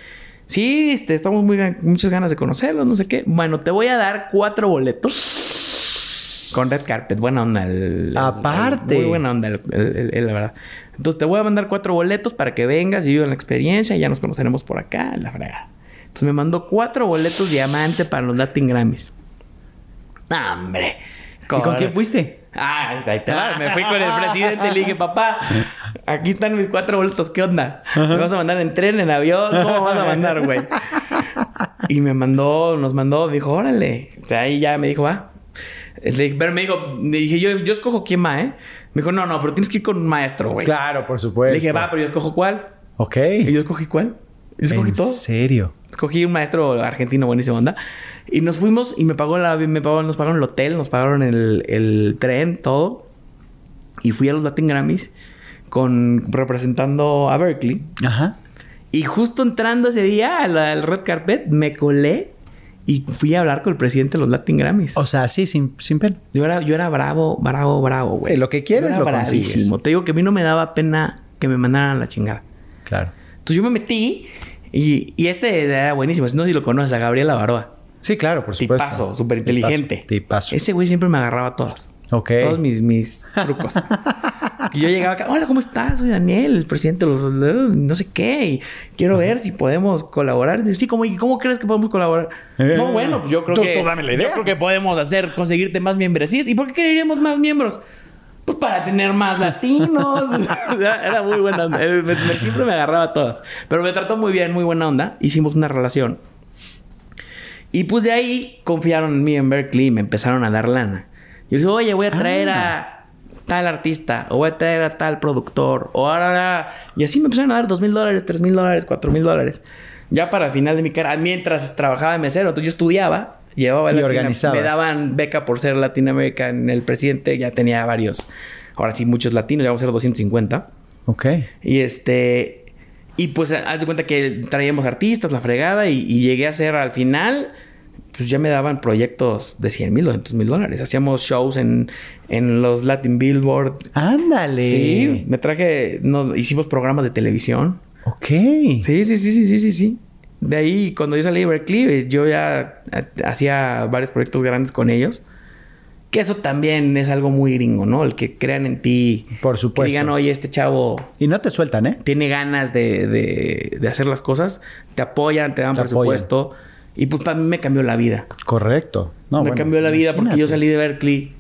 Sí, este, estamos muy muchas ganas de conocerlos, no sé qué. Bueno, te voy a dar cuatro boletos. Con Red Carpet, buena onda. el- Aparte. el- muy buena onda, el- la verdad. Entonces te voy a mandar cuatro boletos para que vengas y vivas la experiencia. Y ya nos conoceremos por acá, la fregada. Entonces me mandó cuatro boletos diamante para los Latin Grammys. ¡Ah, ¡Hombre! ¿Y con quién fuiste? Ah, ahí te va. Me fui con el *laughs* presidente y le dije, papá, aquí están mis cuatro boletos, ¿qué onda? ¿Me vas a mandar en tren, en avión? ¿Cómo vas a mandar, güey? Y me mandó, nos mandó, dijo, órale. O sea, ahí ya me dijo, va. Dije, pero me dijo, dije, yo, yo escojo quién va, ¿eh? Me dijo, no, no, pero tienes que ir con un maestro, güey. Claro, por supuesto. Le dije, va, pero yo escojo cuál. Ok. Y yo escogí cuál. Yo escogí ¿En todo. serio? Escogí un maestro argentino buenísimo onda. Y nos fuimos y me pagó la, me pagó, nos pagaron el hotel, nos pagaron el, el tren, todo. Y fui a los Latin Grammys con representando a Berkeley. Ajá. Y justo entrando ese día al, al red carpet, me colé y fui a hablar con el presidente de los Latin Grammys. O sea, sí, sin, sin pena. Yo era, yo era bravo, bravo, bravo, güey. Sí, lo que quieres Yo era lo consigues. bravísimo. Te digo que a mí no me daba pena que me mandaran a la chingada. Claro. Entonces yo me metí y, y este era buenísimo. Si no, si lo conoces, a Gabriel Avaroa. Sí, claro, por supuesto. Tipazo, súper inteligente. Tipazo. tipazo. Ese güey siempre me agarraba todas. Ok. Todos mis, mis trucos. *laughs* y yo llegaba acá, hola, ¿cómo estás? Soy Daniel, el presidente de los... no sé qué. Y quiero ver si podemos colaborar. Y, sí, ¿cómo, ¿y cómo crees que podemos colaborar? Eh. no, bueno, pues yo creo Tú- que... tú dame la idea. Yo creo que podemos hacer, conseguirte más membresías. ¿Y por qué queríamos más miembros? Pues para tener más latinos. *laughs* era, muy buena onda. Me- me- siempre me agarraba a todas. Pero me trató muy bien, muy buena onda. Hicimos una relación. Y pues de ahí confiaron en mí en Berkeley y me empezaron a dar lana. Yo dije, oye, voy a traer a tal artista, o voy a traer a tal productor, o ahora. Y así me empezaron a dar dos mil dólares, tres mil dólares, cuatro mil dólares. Ya para el final de mi carrera, mientras trabajaba de mesero, entonces yo estudiaba, llevaba Y organizabas. Me daban beca por ser Latinoamérica en el presidente, ya tenía varios, ahora sí, muchos latinos, ya vamos a ser 250. Ok. Y este. Y pues haz de cuenta que traíamos artistas, la fregada, y, y llegué a hacer al final. Pues ya me daban proyectos de 100 mil, 200 mil dólares. Hacíamos shows en, en los Latin Billboard. Ándale. Sí, me traje. No, hicimos programas de televisión. Ok. Sí, sí, sí, sí, sí, sí, sí. De ahí, cuando yo salí de Berkeley, eh, yo ya hacía varios proyectos grandes con ellos. Que eso también es algo muy gringo, ¿no? El que crean en ti. Por supuesto. Que digan, oye, este chavo Y no te sueltan, ¿eh? tiene ganas de, de- de hacer las cosas, te apoyan, te dan Te presupuesto. Y pues para mí me cambió la vida. Correcto. No, me bueno, cambió la vida porque yo salí de Berkeley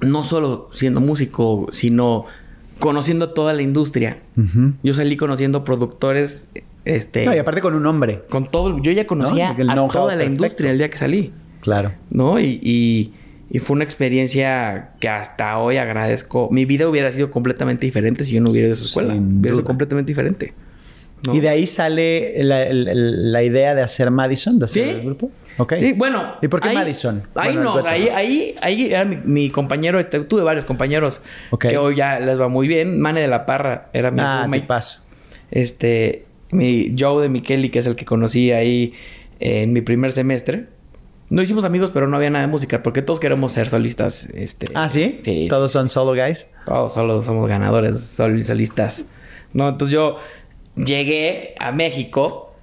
no solo siendo músico, sino conociendo toda la industria. Yo salí conociendo productores, este, No, y aparte con un hombre. con todo. Yo ya conocía a toda la perfecto. industria el día que salí. Claro. ¿no? Y, y- y fue una experiencia que hasta hoy agradezco. Mi vida hubiera sido completamente diferente si yo no hubiera ido a esa escuela. Sin hubiera sido completamente diferente. ¿No? Y de ahí sale la, la idea de hacer Madison, de hacer Sí. el grupo. Ok. Sí, bueno. ¿Y por qué ahí- Madison? Ahí Bueno, no, ahí, ahí, ahí era mi, mi compañero. este, Tuve varios compañeros que hoy ya les va muy bien. Mane de la Parra era mi Ah, roommate. paso. Este, mi Joe de Micheli, que es el que conocí ahí en mi primer semestre. No hicimos amigos, pero no había nada de música, porque todos queremos ser solistas. Este, Ah, ¿sí? Sí. Todos son solo guys. Todos solo somos ganadores, sol- solistas. No, entonces yo llegué a México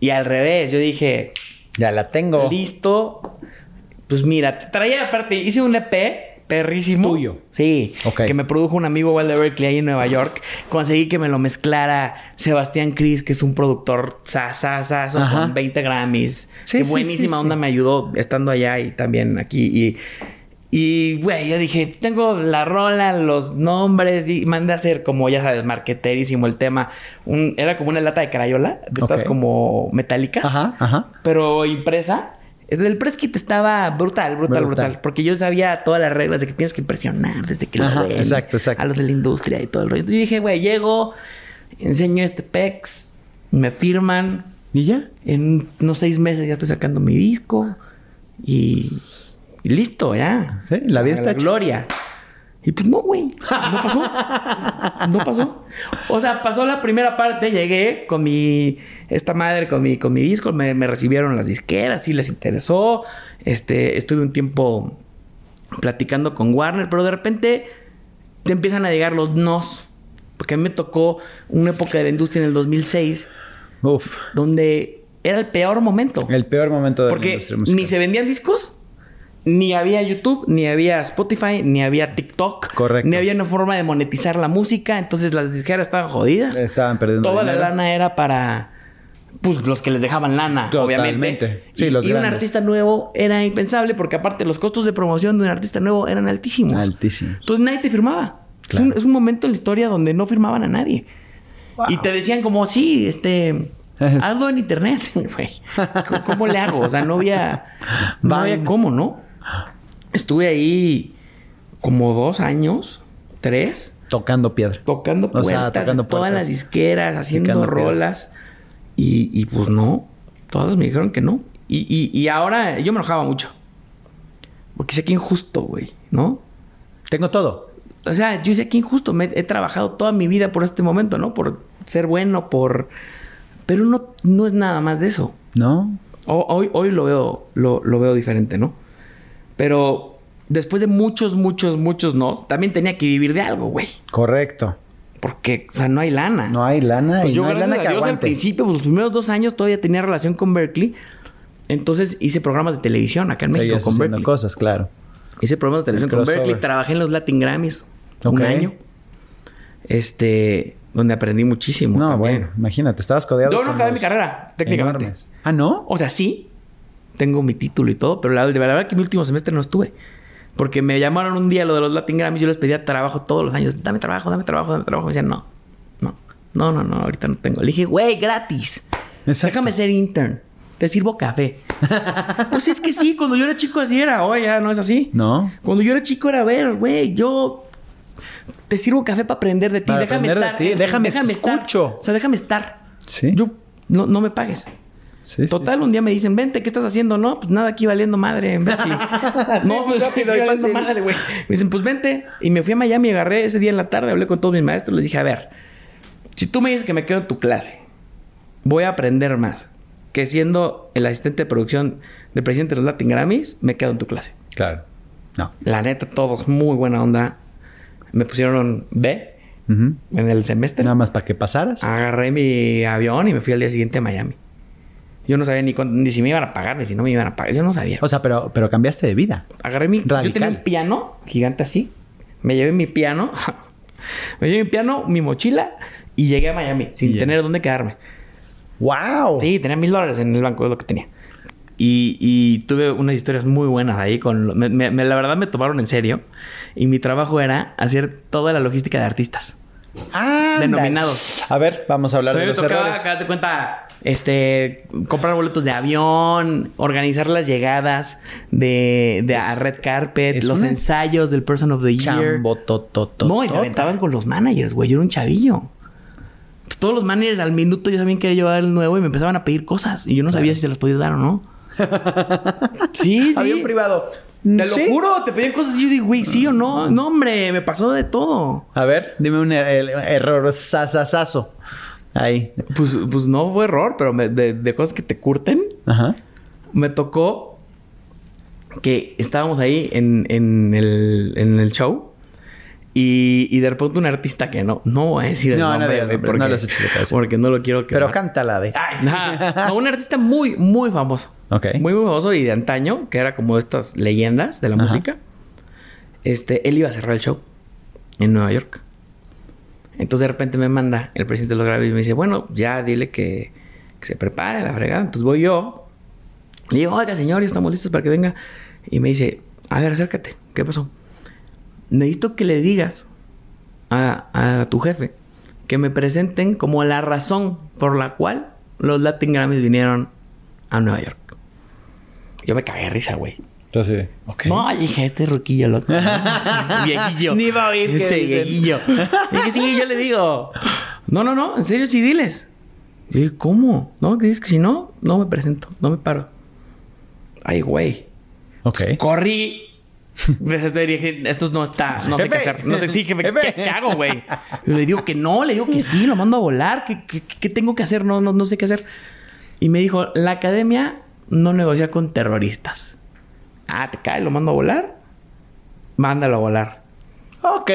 y al revés, yo dije, Ya la tengo. listo. Pues mira, traía aparte, hice un EP perrísimo. Tuyo. Sí. Ok. Que me produjo un amigo de Berkeley ahí en Nueva York. Conseguí que me lo mezclara Sebastián Cris, que es un productor sasasazo con 20 Grammys. Sí, que sí, buenísima sí, onda me ayudó estando allá y también aquí. Y, y güey, yo dije, tengo la rola, los nombres y mandé a hacer como, ya sabes, marqueterísimo el tema. Un- era como una lata de crayola, de estas como metálicas Ajá, ajá. pero impresa. El press kit estaba brutal, brutal, Brutal. brutal, Porque yo sabía todas las reglas de que tienes que impresionar desde que Ajá, lo ven. exacto, exacto. A los de la industria y todo el rollo. Entonces yo dije, güey, llego, enseño este PEX, me firman. ¿Y ya? En unos seis meses ya estoy sacando mi disco. Y, y listo, ya. Sí, la vida está hecha. gloria. Y pues no, güey. No pasó. No pasó. O sea, pasó la primera parte, llegué con mi. Esta madre, con mi, con mi disco, me, me recibieron las disqueras, sí les interesó. Este, estuve un tiempo platicando con Warner, pero de repente te empiezan a llegar los nos. Porque a mí me tocó una época de la industria en el 2006 Uf. donde era el peor momento. El peor momento de la Porque industria musical. ni se vendían discos, ni había YouTube, ni había Spotify, ni había TikTok. Correcto. Ni había una forma de monetizar la música. Entonces las disqueras estaban jodidas. Estaban perdiendo Toda la lana era para... Pues los que les dejaban lana, Totalmente. obviamente. Sí, y, los y un artista nuevo era impensable porque aparte los costos de promoción de un artista nuevo eran altísimos. Altísimos. Entonces nadie te firmaba. Es, Claro. un, es un momento en la historia donde no firmaban a nadie. Wow. Y te decían como, sí, este... Es- Hazlo en internet, *laughs* güey. ¿Cómo, cómo le hago? O sea, no había... No había cómo, ¿no? Estuve ahí como dos años tres, Tocando piedra. tocando O sea, puertas, tocando de todas puertas. las disqueras, haciendo rolas. Y, y pues no, todas me dijeron que no. Y, y, y ahora yo me enojaba mucho. Porque sé que injusto, güey, ¿no? Tengo todo. O sea, yo sé que injusto. Me, he trabajado toda mi vida por este momento, ¿no? Por ser bueno, por... Pero no, no es nada más de eso. ¿No? O- hoy, hoy lo veo, lo, lo veo diferente, ¿no? Pero después de muchos, muchos, muchos no, también tenía que vivir de algo, güey. Correcto. Porque, o sea, no hay lana. No hay lana Pues y yo, no hay lana a que Dios, al principio, pues, los primeros dos años todavía tenía relación con Berkeley. Entonces hice programas de televisión acá en México Seguías con Berkeley. cosas, claro. Hice programas de televisión El con. Berkeley. Trabajé en los Latin Grammys un año. Este, donde aprendí muchísimo. No, también. bueno, imagínate, estabas codeado Yo no acabé mi carrera, técnicamente. enormes. ¿Ah, no? O sea, sí, tengo mi título y todo, pero la, de verdad que mi último semestre no estuve. Porque me llamaron un día lo de los Latin Grammys, yo les pedía trabajo todos los años. Dame trabajo, dame trabajo, dame trabajo. Me decían, no, no, no, no, no, ahorita no tengo. Le dije, güey, gratis. Exacto. Déjame ser intern. Te sirvo café. *laughs* pues es que sí, cuando yo era chico así era. Oye, ya no es así. No. Cuando yo era chico era, a ver, güey, yo te sirvo café para aprender de ti. Para déjame aprender de estar. ti, déjame estar. escucho. O sea, déjame estar. Sí. Yo, no, no me pagues. Sí, sí. Total, un día me dicen, vente, ¿qué estás haciendo? No, pues nada, aquí valiendo madre. Vente. no, *laughs* pues aquí valiendo madre, güey. Me dicen, pues vente. Y me fui a Miami, agarré ese día en la tarde, hablé con todos mis maestros, les dije, a ver, si tú me dices que me quedo en tu clase, voy a aprender más que siendo el asistente de producción del presidente de los Latin Grammys, me quedo en tu clase. Claro. No. La neta, todos muy buena onda. Me pusieron B Ujú. en el semestre. Nada más para que pasaras. Agarré mi avión y me fui al día siguiente a Miami. Yo no sabía ni, ni si me iban a pagar ni si no me iban a pagar. Yo no sabía. O sea, pero, pero cambiaste de vida. Agarré mi... Yo tenía un piano gigante así. Me llevé mi piano. *laughs* me llevé mi piano, mi mochila y llegué a Miami sin tener dónde quedarme. ¡Wow! Sí, tenía mil dólares en el banco, es lo que tenía. Y, y tuve unas historias muy buenas ahí. con me- La verdad me tomaron en serio. Y mi trabajo era hacer toda la logística de artistas. Ándale. Denominados. A ver, vamos a hablar de los tocaba, errores. acá, de cuenta, este, comprar boletos de avión, organizar las llegadas de, de a Red Carpet, los una ensayos del Person of the Year. No, y aventaban con los managers, güey. Yo era un chavillo. Todos los managers al minuto yo también quería llevar el nuevo y me empezaban a pedir cosas. Y yo no sabía si se las podía dar o no. *laughs* sí, sí. Avión privado. Te lo juro, te pedían cosas y yo digo, güey, sí o no. No, hombre, me pasó de todo. A ver, dime un er- error sasasazo. Ahí. Pues, pues no fue error, pero me- de, de cosas que te curten. Ajá. me tocó que estábamos ahí en, en el, en el show y, y de repente un artista que no, no voy a decir el No, no nombre, nombre, no porque, cabeza. porque no lo quiero que Pero cántala de. no, un artista muy, muy famoso. Ok. Muy, muy famoso y de antaño, que era como de estas leyendas de la Ajá. música. Este, él iba a cerrar el show en Nueva York. Entonces de repente me manda el presidente de los Grammys y me dice, bueno, ya dile que, se prepare la fregada. Entonces voy yo. Le digo, oiga, señor, ya estamos listos para que venga. Y me dice, a ver, acércate. ¿Qué pasó? Necesito que le digas a, a tu jefe que me presenten como la razón por la cual los Latin Grammys vinieron a Nueva York. Yo me cagué de risa, güey. Entonces. No, dije, este ruquillo, loco. *laughs* ¿no? Sí, viejillo. Ni va a oír que Ese dicen. viejillo. *laughs* Dije, sí, yo le digo. No, no, no, en serio, sí, diles. Y dije, ¿cómo? No, que dices que si no, no me presento, no me paro. Ay, güey. Ok. Corrí. Les estoy diciendo, esto no está, no sé qué hacer. No sé, sí. ¿qué, qué hago, güey? Le digo que no, le digo que sí, lo mando a volar. ¿Qué, qué, qué tengo que hacer? No, no, no sé qué hacer. Y me dijo, la academia no negocia con terroristas. Ah, te cae, lo mando a volar. Mándalo a volar. Ok.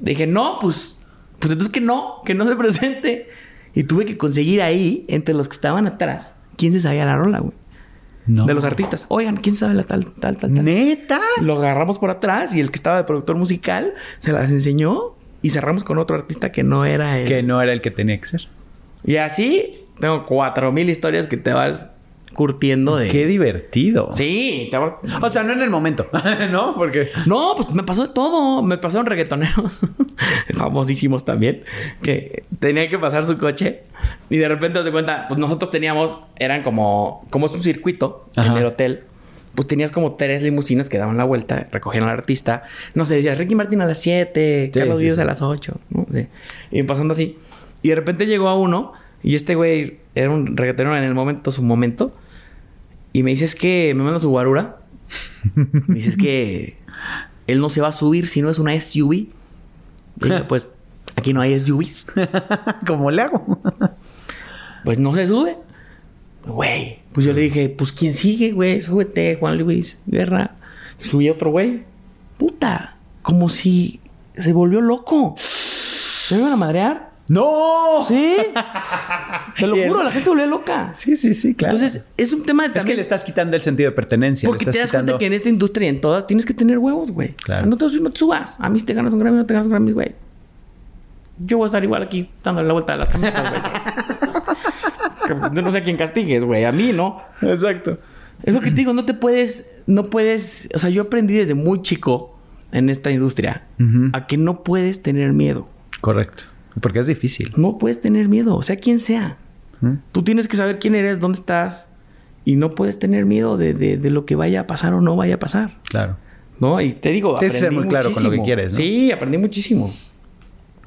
Dije, no, pues, pues entonces que no, que no se presente. Y tuve que conseguir ahí, entre los que estaban atrás, quién se sabía la rola, güey. No. De los artistas. Oigan, ¿quién sabe la tal, tal, tal, tal? ¿Neta? Lo agarramos por atrás y el que estaba de productor musical se las enseñó y cerramos con otro artista que no era él. Que no era el que tenía que ser. Y así tengo cuatro mil historias que te vas curtiendo de. Qué divertido. Sí, te O sea, no en el momento, *laughs* ¿no? Porque... No, pues me pasó de todo. Me pasaron reggaetoneros *laughs* famosísimos también que tenían que pasar su coche y de repente se cuenta, pues nosotros teníamos, eran como, como es un circuito Ajá. en el hotel. Pues tenías como tres limusinas que daban la vuelta, recogían al artista. No sé, decías Ricky Martin a las 7, Sí, Carlos sí, sí. a las 8, ¿no? Y pasando así. Y de repente llegó a uno, y este güey era un reggaetonero en el momento, su momento. Y me dice, es que me manda su guarura. Me dice, es que él no se va a subir si no es una SUV. Y dije, pues aquí no hay SUVs. *laughs* ¿Cómo le hago? Pues no se sube. Güey. Pues yo le dije, pues ¿quién sigue, güey? Súbete, Juan Luis Guerra. Y subí a otro güey. Puta. Como si se volvió loco. ¿Se me iban a madrear? ¡No! Sí. *laughs* Te lo *laughs* juro, la gente se volvió loca. Sí, sí, sí, claro. Entonces, es un tema de es que también- le estás quitando el sentido de pertenencia. le Porque estás te das quitando... cuenta que en esta industria y en todas tienes que tener huevos, güey. Claro. No te, no te subas. A mí si te ganas un Grammy no te ganas un Grammy, güey. Yo voy a estar igual aquí dándole la vuelta a las camisetas, güey. *laughs* No sé a quién castigues, güey. A mí, ¿no? Exacto. Es lo que te digo, no te puedes, no puedes, o sea, yo aprendí desde muy chico en esta industria Ujú. a que no puedes tener miedo. Correcto. Porque es difícil. No puedes tener miedo, o sea, quien sea. ¿Mm? Tú tienes que saber quién eres, dónde estás y no puedes tener miedo de, de- de lo que vaya a pasar o no vaya a pasar. Claro. ¿No? Y te digo, que ser aprendí muy claro con lo que quieres, ¿no? Sí, aprendí muchísimo.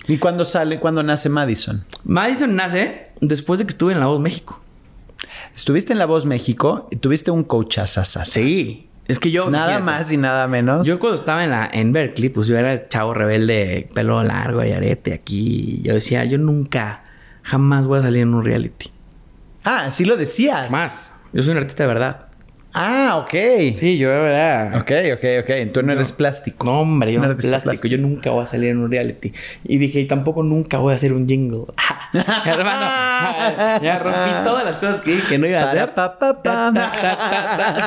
¿Y cuándo sale, cuándo nace Madison? Madison nace después de que estuve en La Voz México. Estuviste en La Voz México y tuviste un coachazazas. Sí. Es que yo... Nada fíjate, más y nada menos. Yo cuando estaba en, la, en Berkeley, pues yo era chavo rebelde, pelo largo y arete aquí. Yo decía, yo nunca, jamás voy a salir en un reality. Ah, sí lo decías. Más. Yo soy un artista de verdad. Ah, ok. Sí, yo de verdad. Ok, ok, ok. Tú no eres plástico. No, hombre, yo no artista plástico. plástico. Yo nunca voy a salir en un reality. Y dije, y tampoco nunca voy a hacer un jingle. *laughs* Hermano, ya rompí todas las cosas que dije que no iba a hacer. pa, pa, pa. Ta, ta, ta,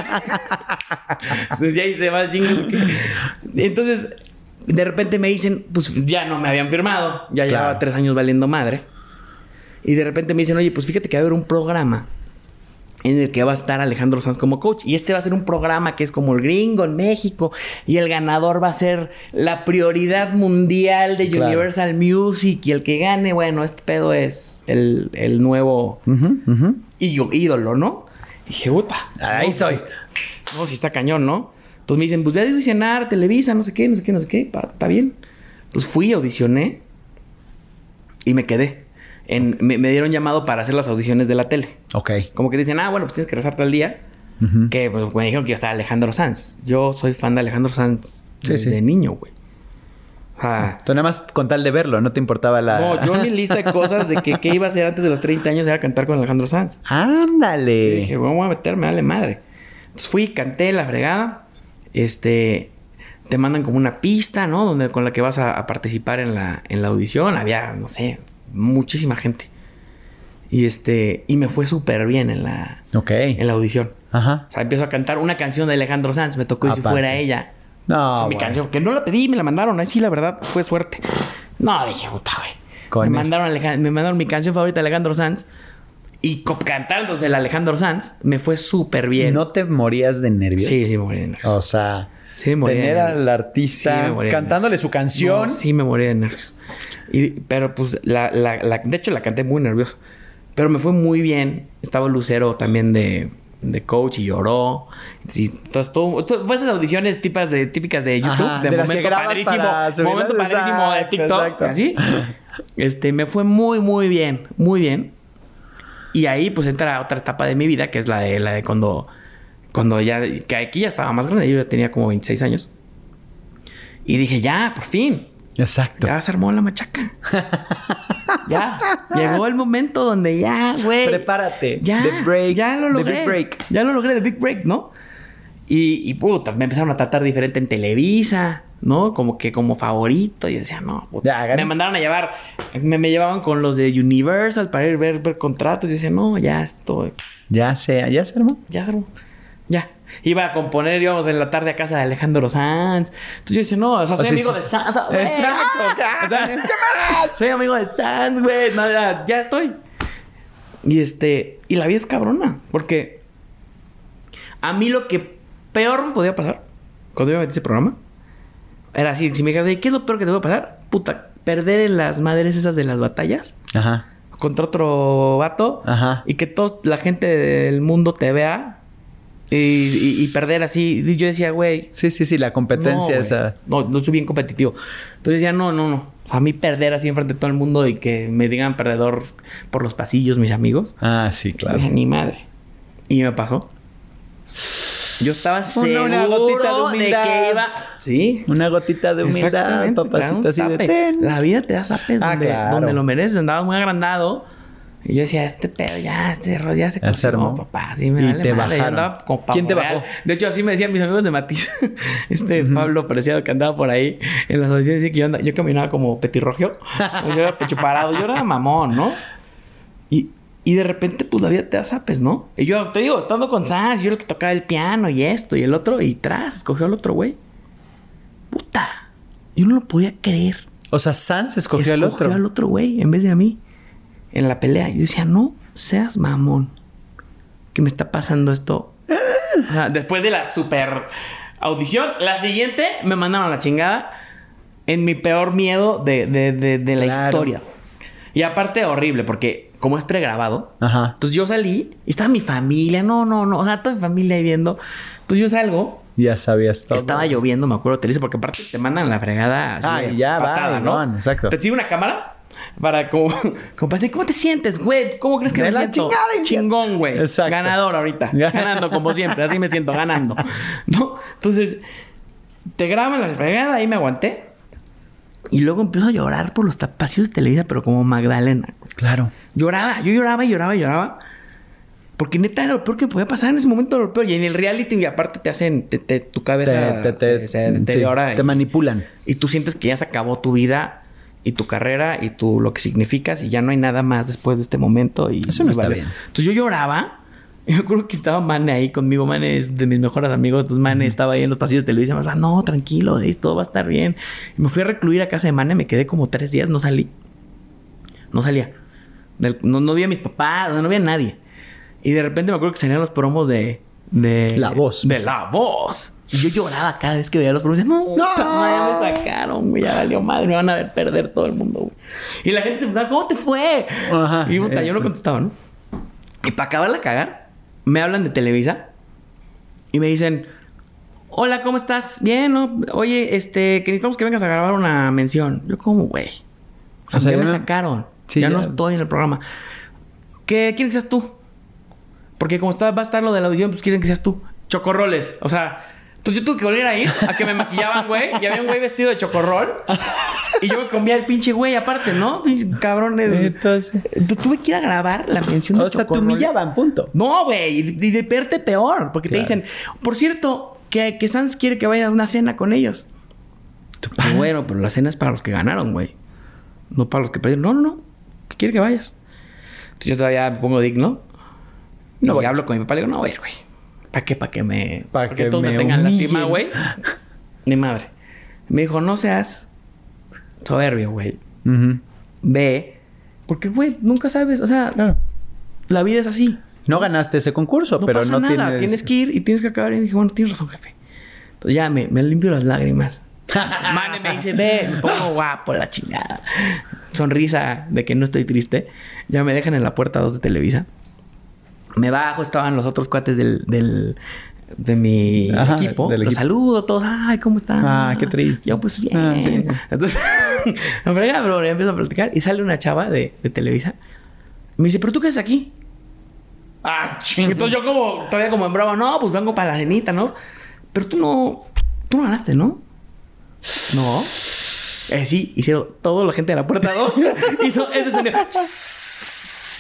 ta. Entonces ya hice más jingles. que- Entonces, de repente me dicen, pues ya no me habían firmado. Ya Claro. llevaba tres años valiendo madre. Y de repente me dicen, oye, pues fíjate que va a haber un programa en el que va a estar Alejandro Sanz como coach. Y este va a ser un programa que es como el gringo en México. Y el ganador va a ser la prioridad mundial de Claro. Universal Music. Y el que gane, bueno, este pedo es el, el nuevo ídolo, ¿no? Y dije, puta. Ahí no, soy. pues, no, si está cañón, ¿no? Entonces me dicen, pues ve a audicionar, Televisa, no sé qué, no sé qué, no sé qué. Está bien. Entonces fui, audicioné. Y me quedé. En, me, me dieron llamado para hacer las audiciones de la tele. Ok. Como que dicen, ah, bueno, pues tienes que rezar tal día. Que pues, me dijeron que iba a estar Alejandro Sanz. Yo soy fan de Alejandro Sanz Sí, desde sí. niño, güey. O sea, Tú nada más con tal de verlo, no te importaba la. no, yo mi lista de *laughs* cosas de que qué iba a hacer antes de los 30 años era cantar con Alejandro Sanz. Y Ándale. dije, bueno, voy a meterme, dale madre. Entonces fui, canté la fregada. Este, te mandan como una pista, ¿no? Donde con la que vas a, a participar en la, en la audición. Había, no sé, muchísima gente. Y este, y me fue súper bien en la, en la audición. Ajá. O sea, empiezo a cantar una canción de Alejandro Sanz. Me tocó y si fuera ella. No. mi bueno. canción, que no la pedí, me la mandaron. Ahí sí, la verdad, fue suerte. No, dije, puta, güey. Me mandaron, me mandaron mi canción favorita de Alejandro Sanz. Y cantando del Alejandro Sanz, me fue súper bien. ¿No te morías de nervios? Sí, sí me morí de nervios. O sea, Sí, me morí de tener al artista cantándole su canción. No, sí, me morí de nervios. Y- pero pues, la, la- la- de hecho, la canté muy nervioso. Pero me fue muy bien. Estaba Lucero también de, de coach y lloró. Sí, entonces, todo, todo- fue esas audiciones típicas de, típicas de YouTube. Ajá, de, momento padrísimo. Momento padrísimo de TikTok. exacto. Así. Este, me fue muy, muy bien. Muy bien. Y ahí, pues, entra otra etapa de mi vida, que es la de, la de cuando... Cuando ya... Que aquí ya estaba más grande. Yo ya tenía como 26 años. Y dije, ya, por fin. Exacto. Ya se armó la machaca. *laughs* ya. Llegó el momento donde ya, güey. Prepárate. Ya. The break. Ya lo the logré. big break. Ya lo logré, The Big Break, ¿no? Y, y puta, me empezaron a tratar diferente en Televisa, ¿no? Como que como favorito. Y yo decía, no, puta. Ya, Me mandaron a llevar, me, me llevaban con los de Universal para ir a ver, ver contratos. Y yo decía, no, ya estoy, Ya se, ya se armó. ya se armó. Ya. Iba a componer, íbamos en la tarde a casa de Alejandro Sanz. Entonces yo decía, no, o sea, soy amigo sí- de Sanz. Exacto. *laughs* O sea, soy amigo de Sanz, güey. No, ya, ya estoy. Y este, y la vida es cabrona. Porque a mí lo que peor me podía pasar cuando iba a meter ese programa era así: si me dijeras, "Oye, ¿qué es lo peor que te puede pasar? Puta, perder en las madres esas de las batallas Ajá. contra otro vato Ajá. y que toda la gente del mundo te vea Y, y- y perder así. Y yo decía, güey. Sí, sí, sí, la competencia no, esa. No, no soy bien competitivo. Entonces decía, no, no, no. A mí perder así enfrente de todo el mundo y que me digan perdedor por los pasillos, mis amigos. Ah, sí, claro. Dije, ni madre. Y me pasó. Yo estaba Una- seguro una gotita de humildad. que iba... Sí. Una gotita de humildad, papacito, así de ten. La vida te da zapes Ah, donde, claro. donde lo mereces. Andaba muy agrandado. Y yo decía, este pedo ya, este rollo ya se armó. papá. Sí, me Y vale te madre. Bajaron. ¿Quién te bajó? De hecho, así me decían mis amigos de Matiz. *laughs* este Pablo Preciado que andaba por ahí en las audiciones. Decía que yo, andaba- yo caminaba como petirrogio. yo era pecho parado. Yo era mamón, ¿no? Y, y de repente, pues la vida te da zapes, ¿no? Y yo te digo, estando con Sans, yo era el que tocaba el piano y esto y el otro, y tras, escogió al otro güey. Puta. Yo no lo podía creer. O sea, Sans escogió al otro. al otro güey en vez de a mí. En la pelea. Y yo decía, no seas mamón. Que me está pasando esto. Ajá, Después de la super audición, la siguiente me mandaron a la chingada en mi peor miedo de, de- de- de la Claro. historia. Y aparte, horrible, porque como es pregrabado, Ajá. entonces yo salí y estaba mi familia, no, no, no, o sea, toda mi familia ahí viendo. Entonces yo salgo, Ya sabías todo. estaba lloviendo, me acuerdo, te dice, porque aparte te mandan la fregada. así Ah, ya, patada, va, ¿no? van, exacto. Te sigue una cámara para como, *laughs* como decir, ¿cómo te sientes, güey? ¿Cómo crees que De me la siento? chingada. Chingón, güey. Exacto. Ganador ahorita. *laughs* ganando como siempre, así me siento, ganando. *laughs* ¿No? Entonces, te graban la fregada, ahí me aguanté. Y luego empiezo a llorar por los pasillos de Televisa, pero como Magdalena. Claro. Lloraba, yo lloraba y lloraba y lloraba. Porque neta era lo peor que podía pasar en ese momento, lo peor. Y en el reality, y aparte te hacen, te- te- tu cabeza Te, te, te, se, se deteriora. sí, te manipulan. y tú sientes que ya se acabó tu vida y tu carrera y tu lo que significas y ya no hay nada más después de este momento. Y, Eso no y está bien. Entonces yo lloraba. Y me acuerdo que estaba Mane ahí conmigo. Mane es de mis mejores amigos. Entonces Mane estaba ahí en los pasillos de televisión. Me decía, no, tranquilo, Dave, todo va a estar bien. Y me fui a recluir a casa de Mane. Me quedé como tres días. No salí. No salía. Del- no, no vi a mis papás. No vi a nadie. Y de repente me acuerdo que salían los promos de... de La Voz. De La Voz. Y yo lloraba cada vez que veía los promos. No, ¡No! madre, me sacaron, güey. Ya valió madre. Me van a ver perder todo el mundo, güey. Y la gente preguntaba, ¿cómo te fue? Ajá. Y puta, yo no Eh, contestaba, ¿no? Y para acabarla cagar, me hablan de Televisa y me dicen, hola, ¿cómo estás? Bien, ¿no? Oye, este, que necesitamos que vengas a grabar una mención. Yo como, güey. O sea, ya me no- sacaron. Sí, ya, no ya. estoy en el programa. ¿Qué quieren que seas tú? Porque como está, va a estar lo de la audición, pues quieren que seas tú. Chocorroles. O sea, entonces yo tuve que volver a ir a que me maquillaban, güey. Y había un güey vestido de chocorrol. Y yo me comía el pinche güey aparte, ¿no? Pinche Cabrones. Entonces. Entonces tuve que ir a grabar la mención de O sea, te humillaban, punto. No, güey. Y de verte peor. Porque Claro. te dicen, por cierto, que, que Sans quiere que vaya a una cena con ellos. Ah, bueno, pero la cena es para los que ganaron, güey. No para los que perdieron. No, no, no. Que quiere que vayas. Entonces yo todavía me pongo digno. No voy. y hablo con mi papá y le digo, no, voy a ir, güey. ¿Para qué? ¿Para que me... Pa' para que, que todos me, me tengan lástima, güey? Ni madre. Me dijo, no seas soberbio, güey. Ve. Porque, güey, nunca sabes. O sea, Claro. la vida es así. No ganaste ese concurso, No pero pasa no nada. tienes... Tienes que ir y tienes que acabar. Y dije, bueno, tienes razón, jefe. Entonces ya me, me limpio las lágrimas. *laughs* Mane me dice, ve, me pongo guapo, la chingada. Sonrisa de que no estoy triste. Ya me dejan en la puerta dos de Televisa. Me bajo, estaban los otros cuates del, del- de mi Ajá, equipo. Los equipo. saludo todos. Ay, ¿cómo están? Ah, qué triste. Yo, pues bien. Ah, sí. Entonces, *laughs* me frega, bro, ya empiezo a platicar. Y sale una chava de, de Televisa. Me dice, ¿pero tú qué haces aquí? Ah, Entonces yo como, todavía como en broma, no, pues vengo para la cenita, ¿no? Pero tú no, tú no ganaste, ¿no? No. Eh, sí, hicieron todo la gente de la puerta 2. *laughs* hizo ese sonido.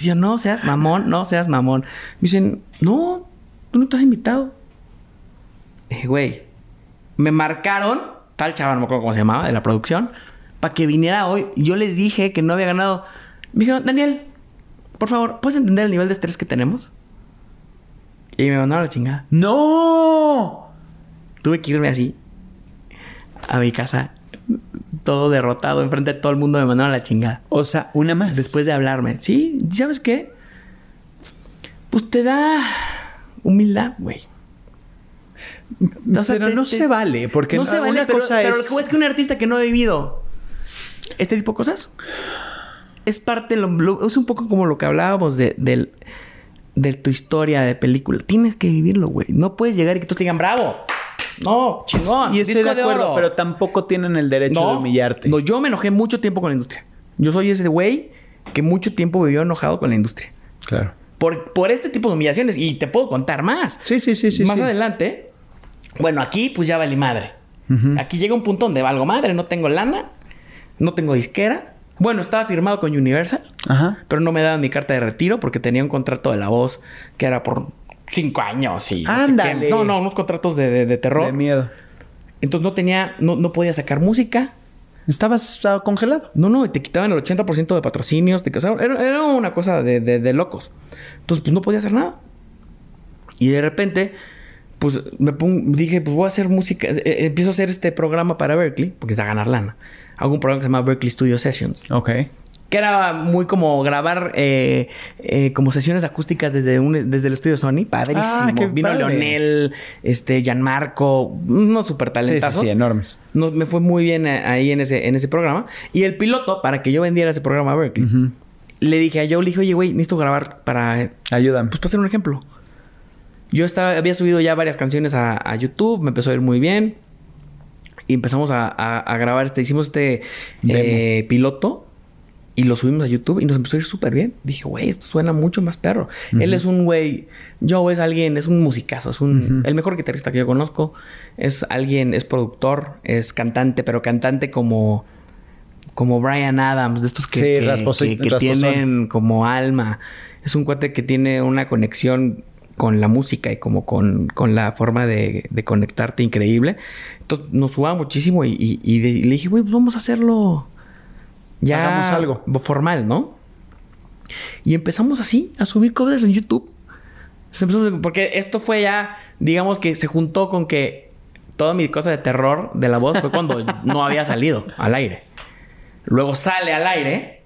Yo, no seas mamón, no seas mamón. Me dicen, no, tú no estás invitado. Dije, güey, me marcaron, tal chaval, no me acuerdo cómo se llamaba, de la producción, para que viniera hoy. Yo les dije que no había ganado. Me dijeron, Daniel, por favor, ¿puedes entender el nivel de estrés que tenemos? Y me mandaron a la chingada. ¡No! Tuve que irme así a mi casa, todo derrotado, enfrente de todo el mundo me mandaron a la chingada. O sea, una más. Después de hablarme, sí, ¿sabes qué? Pues te da humildad, güey. O sea, pero te- no te- se vale, porque no se vale, una pero, cosa pero es... lo que voy es que un artista que no ha vivido este tipo de cosas es parte de lo, lo- es un poco como lo que hablábamos de, de tu historia de película. Tienes que vivirlo, güey. No puedes llegar y que todos te digan, bravo. No, chingón. Y estoy disco de acuerdo, oro". pero tampoco tienen el derecho de humillarte. No, yo me enojé mucho tiempo con la industria. Yo soy ese güey que mucho tiempo vivió enojado con la industria. Claro. Por, por este tipo de humillaciones. Y te puedo contar más. Sí, sí, sí, sí. más sí. adelante. Bueno, aquí pues ya valí madre. Aquí llega un punto donde valgo madre. No tengo lana. No tengo disquera. Bueno, estaba firmado con Universal. Ajá. Pero no me daban mi carta de retiro porque tenía un contrato de la voz que era por cinco años y no sé qué. Ándale. No, no, unos contratos de, de- de terror. De miedo. Entonces no tenía, no, no podía sacar música. Estabas estaba congelado. No, no, y te quitaban el 80% de patrocinios. te- sea, era, era una cosa de, de- de locos. Entonces, pues no podía hacer nada. Y de repente, pues me dije, pues voy a hacer música. Eh, eh, empiezo a hacer este programa para Berkeley, porque es a ganar lana. Hago un programa que se llama Berkeley Studio Sessions. Ok. Que era muy como grabar eh, eh, como sesiones acústicas desde, un, desde el estudio Sony. Padrísimo. Ah, Vino padre. Leonel, este, Gianmarco, unos super Sí, sí, sí, enormes. No, me fue muy bien eh, ahí en ese, en ese programa. Y el piloto, para que yo vendiera ese programa a Berkeley, le dije a Joe, le dije, oye, güey, necesito grabar para, Ayúdame. pues, para hacer un ejemplo. Yo estaba, había subido ya varias canciones a, a YouTube, me empezó a ir muy bien. Y empezamos a, a- a grabar este, hicimos este eh, piloto y lo subimos a YouTube y nos empezó a ir súper bien. Dije, güey, esto suena mucho más perro. Él es un güey, Joe es alguien, es un musicazo, es un, el mejor guitarrista que yo conozco. Es alguien, es productor, es cantante, pero cantante como, como Brian Adams, de estos que, Sí, que- tienen como alma. Es un cuate que tiene una conexión con la música y como con, con la forma de, de conectarte increíble. Entonces nos subaba muchísimo y, y- y de- y le dije, güey, pues vamos a hacerlo ya Hagamos algo. formal, ¿no? Y empezamos así a subir covers en YouTube. Porque esto fue ya, digamos que se juntó con que toda mi cosa de terror de la voz fue cuando *laughs* no había salido al aire. Luego sale al aire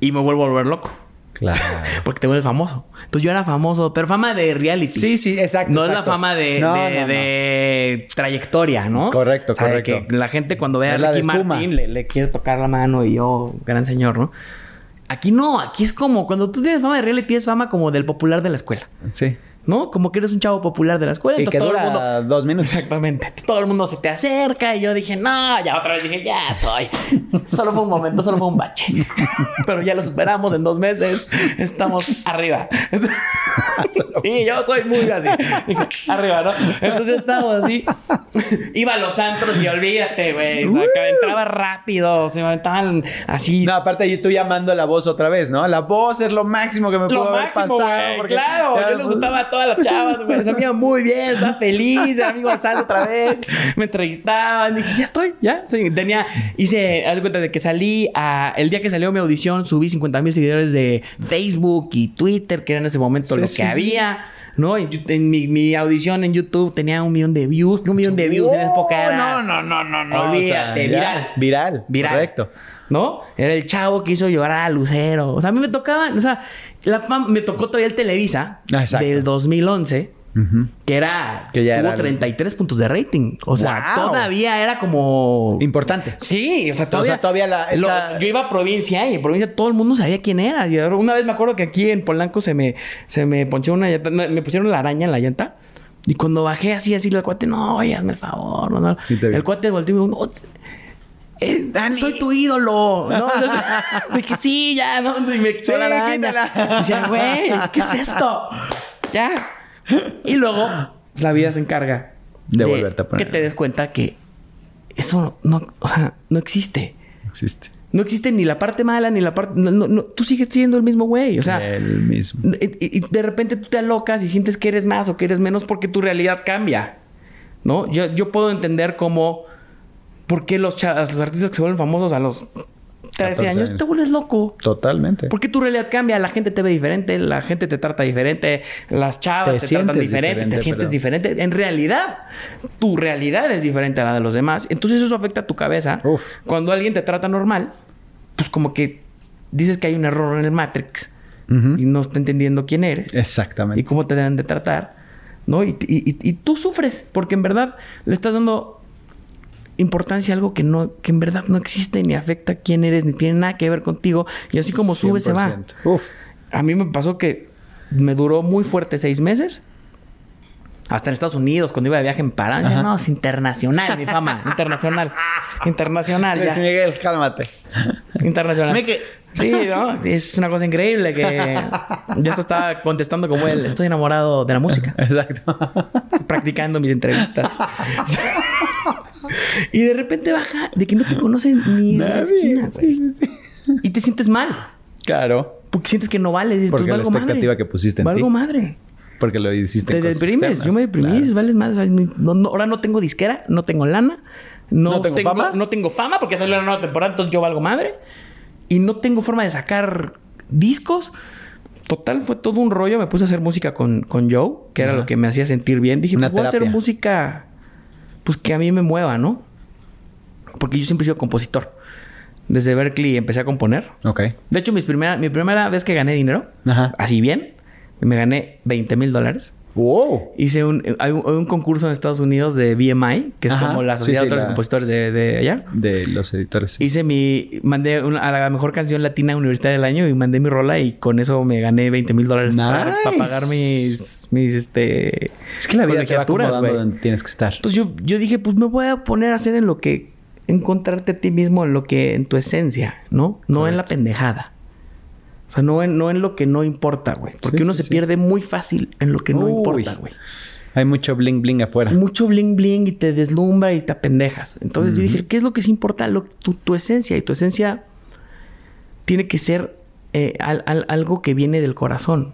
y me vuelvo a volver loco. Claro. Porque te vuelves famoso. Entonces yo era famoso, pero fama de reality. Sí, sí, exacto. No es la fama de, No, de- no, no. de trayectoria, ¿no? Correcto, O sea, correcto. que la gente cuando ve a Ricky. Martin le, le quiere tocar la mano y yo, gran señor, ¿no? Aquí no, aquí es como cuando tú tienes fama de reality, es fama como del popular de la escuela, Sí. ¿no? Como que eres un chavo popular de la escuela. Y entonces que todo dura el mundo. dos minutos. Exactamente. Todo el mundo se te acerca y yo dije, no, ya otra vez dije, ya estoy. Solo fue un momento, solo fue un bache. *laughs* Pero ya lo superamos en dos meses. Estamos arriba. sí, yo soy muy así. Arriba, ¿no? Entonces estábamos así. Iba a los antros y olvídate, güey. O sea, entraba rápido. Se me aventaban así. No, aparte ahí tú llamando la voz otra vez, ¿no? La voz es lo máximo que me pudo haber máximo, pasado. porque- Claro, Ya, yo le gustaba a todas las *laughs* chavas, güey. Se me iba muy bien, estaba feliz, era amigo Gonzalo otra vez. Me entrevistaban, dije, ya estoy, ya. Tenía, hice, cuenta de que salí a, el día que salió mi audición, subí 50 mil seguidores de Facebook y Twitter, que era en ese momento Sí, lo sí, que sí. había. ¿No? En, mi, mi audición en YouTube tenía un millón de views. Un millón de views en esa época era. No, no, no, no, no. Olvídate, o sea, viral. Viral. Viral. Correcto. ¿No? Era el chavo que hizo llorar a Lucero. O sea, a mí me tocaba, o sea, la fama, me tocó todavía el Televisa Ah, exacto. del 2011, Que era, Que ya tuvo era el- 33 puntos de rating. O sea, Wow. todavía era como... Importante. Sí, o sea, todavía, sea, todavía la- lo- yo iba a provincia y en provincia todo el mundo sabía quién era. Y una vez me acuerdo que aquí en Polanco se me, se me ponchó una llanta, me pusieron la araña en la llanta. Y cuando bajé así, así, el cuate, no, oye, hazme el favor. No, no. El cuate volteó y me dijo, no, eh, soy tu ídolo. ¿no? *laughs* Dije, sí, ya, ¿no? Y me quitó Sí, la araña. quítala. Y decía, güey, ¿qué es esto? *laughs* Ya. *laughs* Y luego la vida se encarga De volverte a poner. Que te des cuenta que eso no, o sea, no existe. Existe. No existe ni la parte mala ni la parte. No, no, no, tú sigues siendo el mismo güey. O sea, el mismo. y, y de repente tú te alocas y sientes que eres más o que eres menos porque tu realidad cambia. ¿No? Yo, yo puedo entender cómo. ¿Por qué los, los artistas que se vuelven famosos a los 13 14 años años. te vuelves loco? Totalmente. Porque tu realidad cambia, la gente te ve diferente, la gente te trata diferente, las chavas Te te, tratan diferente, diferente, te sientes diferente. En realidad, tu realidad es diferente a la de los demás. Entonces eso afecta a tu cabeza. Uf. Cuando alguien te trata normal, pues como que dices que hay un error en el Matrix y no está entendiendo quién eres Exactamente. y cómo te deben de tratar, ¿no? Y, y- y- y tú sufres porque en verdad le estás dando importancia algo que no que en verdad no existe ni afecta a quién eres ni tiene nada que ver contigo y así como sube se va. 100%. Uf. A mí me pasó que me duró muy fuerte seis meses. Hasta en Estados Unidos, cuando iba de viaje en Pará. No, es internacional mi fama. *laughs* internacional. Internacional. Luis ya. Miguel, cálmate. Internacional. Sí, ¿no? Es una cosa increíble que ya se estaba contestando como él. Estoy enamorado de la música. *laughs* Exacto. practicando mis entrevistas. *laughs* y de repente baja de que no te conocen ni de la esquina, güey. Y te sientes mal. Claro. Porque sientes que no vale. Dices, Porque pues, la expectativa madre. que pusiste en Valgo ti. madre. Porque lo hiciste Te deprimes. externas. Yo me deprimí. Claro. Vales no- no- ahora no tengo disquera. No tengo lana. No, ¿No tengo fama? No tengo fama porque salió la nueva temporada. Entonces yo valgo madre. Y no tengo forma de sacar discos. Total, fue todo un rollo. Me puse a hacer música con, con Joe, que era lo que me hacía sentir bien. Dije, Una pues voy a hacer música pues que a mí me mueva, ¿no? Porque yo siempre he sido compositor. Desde Berkeley empecé a componer. Ok. De hecho, mis primera, mi primera vez que gané dinero, Ajá. así bien, me gané 20 mil dólares. Wow. Hice un, hay un, hay un concurso en Estados Unidos de BMI, que es Ajá. como la Sociedad sí, de Autores la- Compositores de, de allá. De los editores. Hice mi... Mandé una- a la mejor canción latina universitaria del año y mandé mi rola y con eso me gané 20 mil dólares para, Nice. para pagar mis... mis este, Es que la vida te va acomodando donde tienes que estar. Entonces yo, yo dije, pues me voy a poner a hacer en lo que... Encontrarte a ti mismo en lo que... En tu esencia, ¿no? No en la pendejada. O sea, no en, no en lo que no importa, güey. Porque Sí, uno sí, se pierde muy fácil en lo que no importa, güey. Hay mucho bling bling afuera. Mucho bling bling y te deslumbra y te apendejas. Entonces yo dije, ¿qué es lo que sí importa? Lo, tu, tu esencia. Y tu esencia tiene que ser eh, al- al- algo que viene del corazón.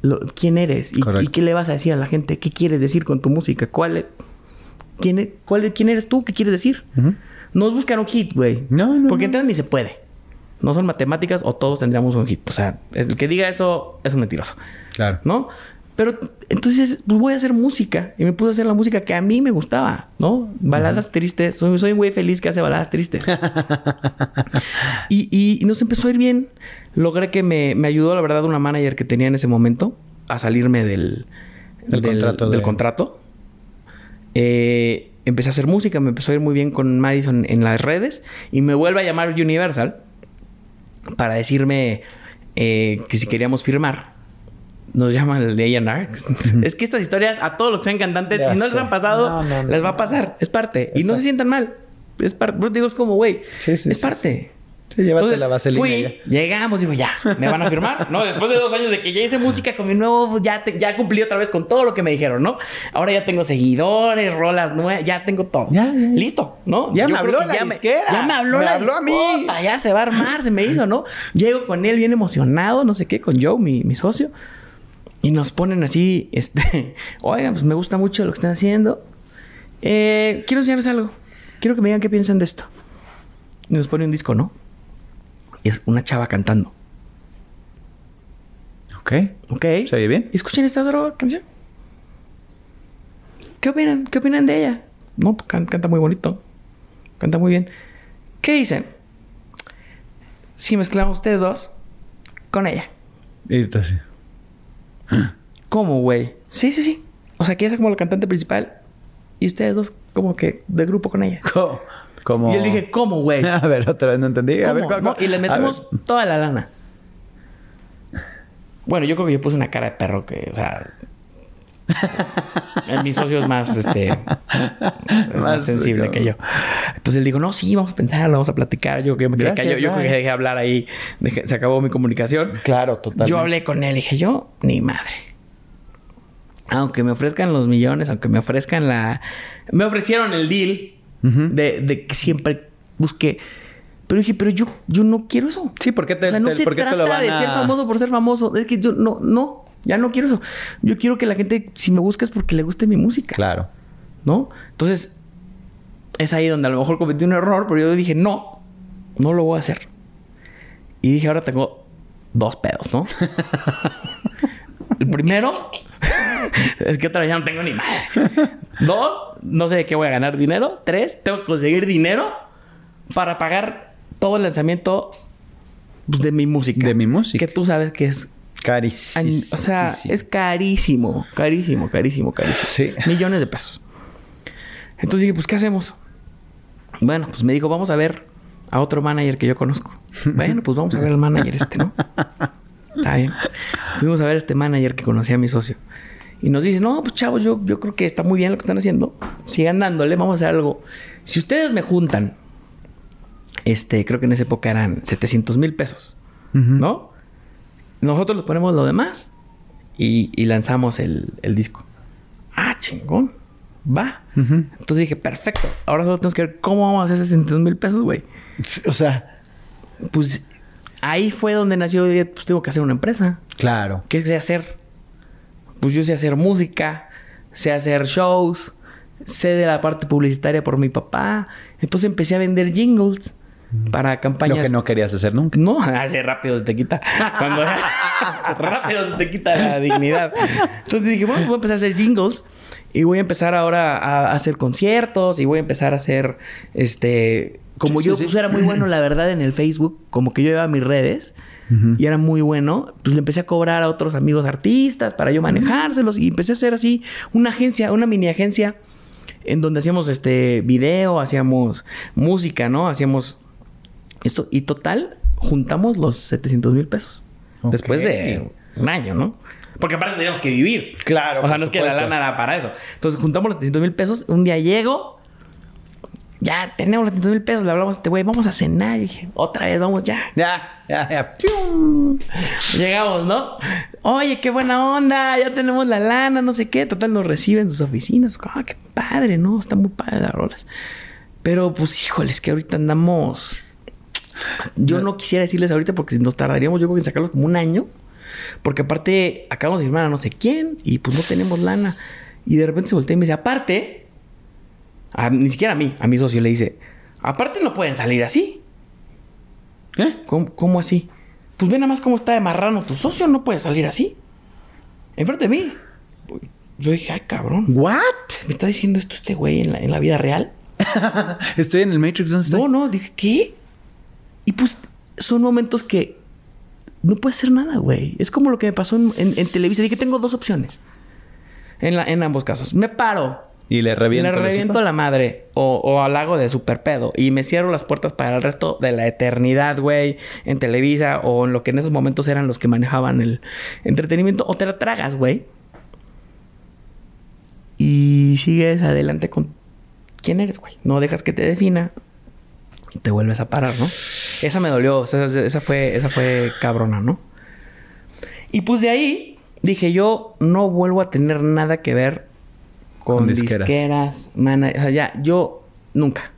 Lo- ¿Quién eres? Y, qué le vas a decir a la gente? ¿Qué quieres decir con tu música? ¿Cuál es- quién, e- cuál e- ¿Quién eres tú? ¿Qué quieres decir? No es buscar un hit, güey. No, no, Porque no. entrar ni se puede. No son matemáticas o todos tendríamos un hit. O sea, el que diga eso es un mentiroso. Claro. ¿no? Pero entonces, pues voy a hacer música. Y me puse a hacer la música que a mí me gustaba, ¿no? Baladas tristes. Soy, soy un güey feliz que hace baladas tristes. y, *laughs* y- y nos empezó a ir bien. Logré que me, me ayudó, la verdad, una manager que tenía en ese momento a salirme del, Del contrato del de- contrato. Eh, empecé a hacer música, me empezó a ir muy bien con Madison en las redes. Y me vuelve a llamar Universal para decirme eh, que si queríamos firmar. Nos llaman el A&R. es que estas historias a todos los que sean cantantes, Ya si no les han pasado, No, no, no, les va a pasar. Es parte. Y no se sientan mal. Es parte. Pero digo, es como, güey, Sí, sí, es sí, parte. Sí, llévate Entonces, la vaselina fui, ya. llegamos, digo, ya, ¿me van a firmar? No, después de dos años de que ya hice música con mi nuevo, ya, te- ya cumplí otra vez con todo lo que me dijeron, ¿no? Ahora ya tengo seguidores, rolas nuevas, ya tengo todo. Ya, ya, ya. Listo, ¿no? Ya me habló la ya me- ya me habló Me la habló a mí. ya se va a armar, se me hizo, ¿no? Llego con él bien emocionado, no sé qué, con Joe, mi, mi socio. Y nos ponen así, este, *laughs* oigan, pues me gusta mucho lo que están haciendo. Eh, quiero enseñarles algo. Quiero que me digan qué piensan de esto. Y nos pone un disco, ¿no? Y es una chava cantando. Ok. ¿Ok? ¿Se oye bien? ¿Y escuchen esta otra canción? ¿Qué opinan? ¿Qué opinan de ella? No, pues, can- canta muy bonito. Canta muy bien. ¿Qué dicen? Si mezclamos ustedes dos con ella. Y entonces, ¿Cómo, güey? Sí, sí, sí. O sea, que ella es como la cantante principal y ustedes dos como que de grupo con ella. *laughs* ¿cómo? Como... Y yo le dije, ¿cómo, güey? *laughs* A ver, otra vez no entendí. A ver, ¿Cómo? ¿cómo? No, y le ver. toda la lana. Bueno, yo creo que yo puse una cara de perro que, o sea. *laughs* mi socio es más, este. es más, Más, sensible que yo. Entonces él dijo, no, sí, vamos a pensarlo, vamos a platicar. Yo que me quedé Gracias, callado. Yo creo bye. que dejé hablar ahí. Dejé- se acabó mi comunicación. Claro, totalmente. Yo hablé con él y dije, yo, ni madre. Aunque me ofrezcan los millones, aunque me ofrezcan la... Me ofrecieron el deal De, de que siempre busqué... Pero dije, pero yo, yo no quiero eso. Sí, ¿por qué te, o sea, no te- se qué te trata lo van de a... ser famoso por ser famoso. Es que yo no, no, ya no quiero eso. Yo quiero que la gente, si me busca, es porque le guste mi música. Claro. ¿No? Entonces, es ahí donde a lo mejor cometí un error, pero yo dije, no, no lo voy a hacer. Y dije, ahora tengo dos pedos, ¿no? *laughs* El primero *laughs* es que otra vez ya no tengo ni madre. Dos, no sé de qué voy a ganar dinero. Tres, tengo que conseguir dinero para pagar todo el lanzamiento pues, de mi música. De mi música. Que tú sabes que es Carísimo. O sea, es carísimo, carísimo, carísimo, carísimo. Sí. Millones de pesos. Entonces dije, pues, ¿qué hacemos? Bueno, pues me dijo, vamos a ver a otro manager que yo conozco. *laughs* bueno, pues vamos a ver al manager este, ¿no? Está bien. Fuimos a ver a este manager que conocía a mi socio. Y nos dice, no, pues chavos, yo, yo creo que está muy bien lo que están haciendo. Sigan dándole, vamos a hacer algo. Si ustedes me juntan, este, creo que en esa época eran 700 mil pesos, ¿no? Nosotros les ponemos lo demás y, y lanzamos el, el disco. Ah, chingón. Va. Entonces dije, perfecto. Ahora solo tenemos que ver cómo vamos a hacer 600 mil pesos, güey. O sea, Pues ahí fue donde nació, pues tengo que hacer una empresa. claro. ¿Qué sé hacer? Pues yo sé hacer música, sé hacer shows, sé de la parte publicitaria por mi papá. Entonces empecé a vender jingles para campañas. Lo que no querías hacer nunca. No, *laughs* así rápido se te quita. Cuando *laughs* rápido se te quita la dignidad. Entonces dije, bueno, voy a empezar a hacer jingles y voy a empezar ahora a hacer conciertos y voy a empezar a hacer este como Sí, yo sí, sí. pues, era muy bueno la verdad en el Facebook, como que yo llevaba mis redes y era muy bueno, pues le empecé a cobrar a otros amigos artistas para yo manejárselos y empecé a hacer así una agencia, una mini agencia en donde hacíamos este video, hacíamos música, ¿no? Hacíamos esto y total juntamos los 700 mil pesos después de un año, ¿no? Porque aparte teníamos que vivir. Claro, O sea, no es que la supuesto. lana era para eso. Entonces juntamos los 700 mil pesos. Un día llego. Ya tenemos los 700 mil pesos. Le hablamos a este güey. Vamos a cenar. Y dije, otra vez, vamos ya. Ya, ya, ya. Llegamos, ¿no? Oye, qué buena onda. Ya tenemos la lana, no sé qué. Total, nos reciben en sus oficinas. Ah, qué padre, ¿no? Está muy padre las rolas. Pero, pues, híjoles, que ahorita andamos... Yo no quisiera decirles ahorita porque nos tardaríamos yo creo que en sacarlos como un año. Porque aparte acabamos de firmar a no sé quién y pues no tenemos lana. Y de repente se voltea y me dice, aparte, a- ni siquiera a mí, a mi socio le dice, aparte no pueden salir así. ¿Eh? ¿Cómo, cómo así? Pues ve nada más cómo está de marrano tu socio, no puede salir así. Enfrente de mí. Yo dije, ay cabrón, ¿What? ¿me está diciendo esto este güey en la, en la vida real? *laughs* Estoy en el Matrix, ¿dónde estoy? No, no, dije, ¿qué? Y pues son momentos que no puede ser nada, güey. Es como lo que me pasó en, en- en Televisa. Dije, tengo dos opciones. En, la- en ambos casos. Me paro. Y le reviento. le reviento hocico. a la madre. O, o al lago de super pedo. Y me cierro las puertas para el resto de la eternidad, güey. En Televisa. O en lo que en esos momentos eran los que manejaban el entretenimiento. O te la tragas, güey. Y sigues adelante con quién eres, güey. No dejas que te defina. Y te vuelves a parar, ¿no? Esa me dolió. Esa, esa fue, esa fue cabrona, ¿no? Y pues de ahí dije yo no vuelvo a tener nada que ver con, Con disqueras. disqueras, o sea, ya, yo nunca,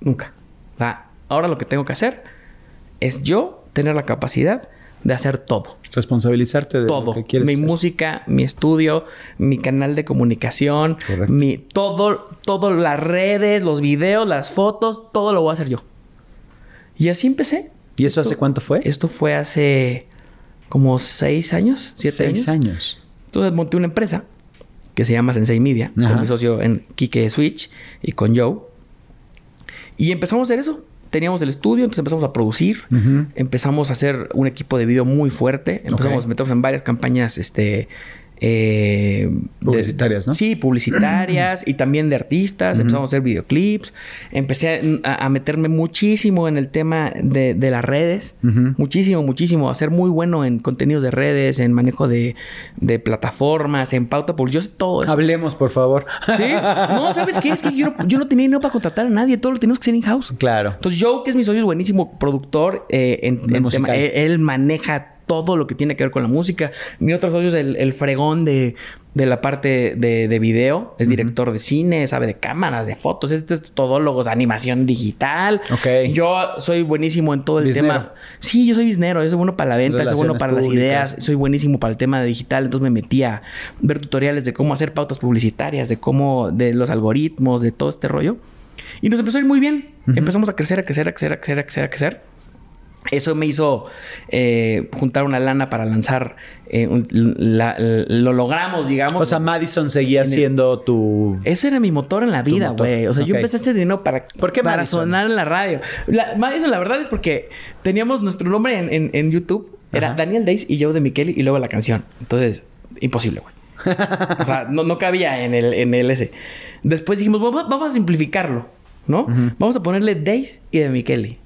nunca. O sea, ahora lo que tengo que hacer es yo tener la capacidad de hacer todo. Responsabilizarte de Todo. lo que quieres Mi hacer. música, mi estudio, mi canal de comunicación, Correcto. mi todo, todo las redes, los videos, las fotos, todo lo voy a hacer yo. Y así empecé. ¿Y eso hace cuánto fue? Esto fue hace como seis años, siete Seis años. años. Entonces monté una empresa que se llama Sensei Media, Ajá. con mi socio en Kike Switch y con Joe. Y empezamos a hacer eso. Teníamos el estudio, entonces empezamos a producir. Empezamos a hacer un equipo de video muy fuerte. Empezamos a meternos en varias campañas, este... eh, de- Publicitarias, ¿no? Sí, publicitarias y también de artistas. Empezamos a hacer videoclips. Empecé a, a meterme muchísimo en el tema de, de las redes. Muchísimo, muchísimo. A ser muy bueno en contenidos de redes, en manejo de, de plataformas, en pauta. Porque yo sé todo eso. Hablemos, por favor. ¿Sí? No, ¿sabes qué? Es que yo no, yo no tenía dinero para contratar a nadie. Todo lo teníamos que hacer in-house. Claro. Entonces, Joe, que es mi socio, es buenísimo productor. eh, en, en tema- él, él maneja todo lo que tiene que ver con la música. Mi otro socio es el, el fregón de, de la parte de, de video. Es director de cine, sabe de cámaras, de fotos. Este es todólogo, es animación digital. Ok. Yo soy buenísimo en todo el tema. Sí, yo soy biznero. Yo soy bueno para la venta, soy bueno para las ideas. Soy buenísimo para el tema de digital. Entonces me metí a ver tutoriales de cómo hacer pautas publicitarias, de cómo, de los algoritmos, de todo este rollo. Y nos empezó a ir muy bien. Empezamos a crecer, a crecer, a crecer, a crecer, a crecer, a crecer. Eso me hizo eh, juntar una lana para lanzar. eh, un- la- lo logramos, digamos. O sea, Madison seguía el- siendo tu... Ese era mi motor en la vida, güey. O sea, yo empecé hacer dinero para, ¿Por qué para Madison? sonar en la radio. La, Madison, la verdad es porque teníamos nuestro nombre en, en- en YouTube. Era Ajá. Daniel Days y Joe de Micheli y luego la canción. Entonces, imposible, güey. o sea, no, no cabía en el, en el ese. Después dijimos, vamos, vamos a simplificarlo, ¿no? Vamos a ponerle Days y de Micheli.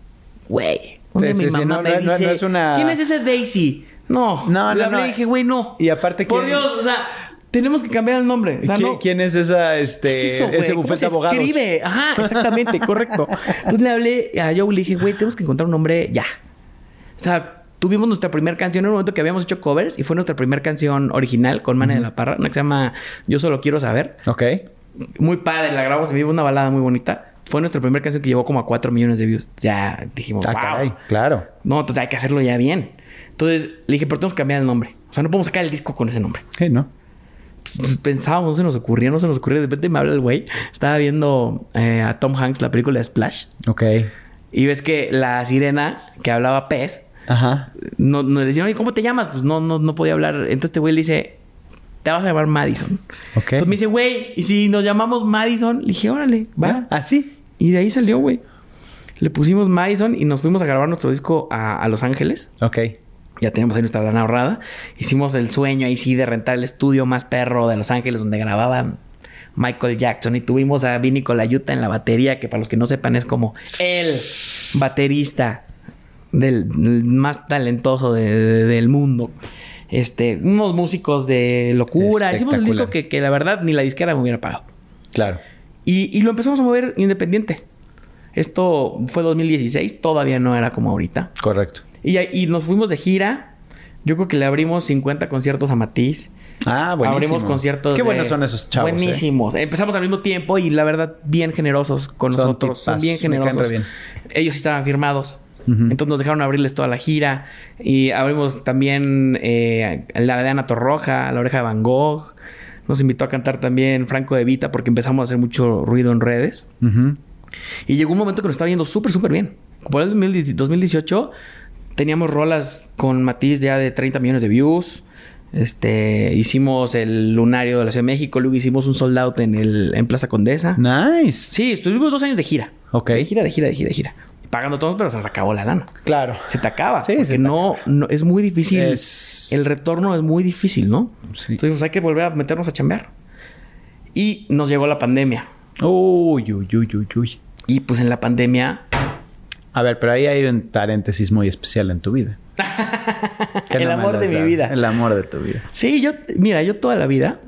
Güey. Un Sí, día mi sí, sí, mamá no, me no, no, dice, no es una- ¿quién es ese Daisy? No. No, Le no, y dije, güey, no. Y aparte Por que- Dios, o sea, tenemos que cambiar el nombre. O sea, ¿Quién, no. quién es esa, este, ese ¿Cómo bufete de abogados? escribe? Ajá, exactamente, *laughs* correcto. Entonces le hablé a Joe y le dije, güey, tenemos que encontrar un nombre ya. O sea, tuvimos nuestra primera canción en un momento que habíamos hecho covers y fue nuestra primera canción original con Mane de la Parra, una que se llama Yo solo quiero saber. Ok. Muy padre, la grabamos en vivo, una balada muy bonita. Fue nuestra primera canción que llevó como a 4 millones de views. Ya dijimos, Ah, wow. caray. Claro. No, entonces hay que hacerlo ya bien. Entonces le dije, pero tenemos que cambiar el nombre. O sea, no podemos sacar el disco con ese nombre. Sí, ¿no? Entonces, pensábamos, no se nos ocurría, no se nos ocurría. De repente me habla el güey. Estaba viendo eh, a Tom Hanks la película de Splash. Ok. Y ves que la sirena que hablaba pez, Ajá. no, no le decían, oye, ¿cómo te llamas? Pues no, no, no podía hablar. Entonces este güey le dice, te vas a llamar Madison. Ok. Entonces me dice, güey, ¿y si nos llamamos Madison? Le dije, órale, va. ¿Ah, sí? Y de ahí salió, güey. Le pusimos Madison y nos fuimos a grabar nuestro disco a, a Los Ángeles. Ok. Ya teníamos ahí nuestra lana ahorrada. Hicimos el sueño ahí sí de rentar el estudio más perro de Los Ángeles donde grababa Michael Jackson. Y tuvimos a Vinny Colaiuta en la batería, que para los que no sepan es como el baterista del, del más talentoso de- de- del mundo. Este, unos músicos de locura. Hicimos el disco que, que la verdad ni la disquera me hubiera pagado. Claro. Y, y lo empezamos a mover independiente. Esto fue 2016, todavía no era como ahorita. Correcto. Y, y nos fuimos de gira. Yo creo que le abrimos 50 conciertos a Matiz. Ah, buenísimo. Abrimos conciertos. Qué de- buenos son esos chavos. ¿eh? Buenísimos. Empezamos al mismo tiempo y la verdad, bien generosos con Son nosotros. Son bien generosos. bien. Ellos estaban firmados. Entonces nos dejaron abrirles toda la gira. Y abrimos también eh, la de Ana Torroja, La Oreja de Van Gogh. Nos invitó a cantar también Franco de Vita porque empezamos a hacer mucho ruido en redes. Y llegó un momento que nos estaba yendo súper, súper bien. Por el 2010 2018 teníamos rolas con Matiz ya de 30 millones de views. Este, hicimos el lunario de la Ciudad de México, luego hicimos un sold out en, el, en Plaza Condesa. Nice. Sí, estuvimos dos años de gira. Ok. De gira, de gira, de gira, de gira. Pagando todos, pero se nos acabó la lana. Claro. Se te acaba. Sí, porque se te no, no, es muy difícil. Es- El retorno es muy difícil, ¿no? Sí. Entonces pues, hay que volver a meternos a chambear. Y nos llegó la pandemia. Uy, uy, uy, uy, uy. Y pues en la pandemia A ver, pero ahí hay un paréntesis muy especial en tu vida. *laughs* El no amor de mi vida. El amor de tu vida. Sí, yo, mira, yo toda la vida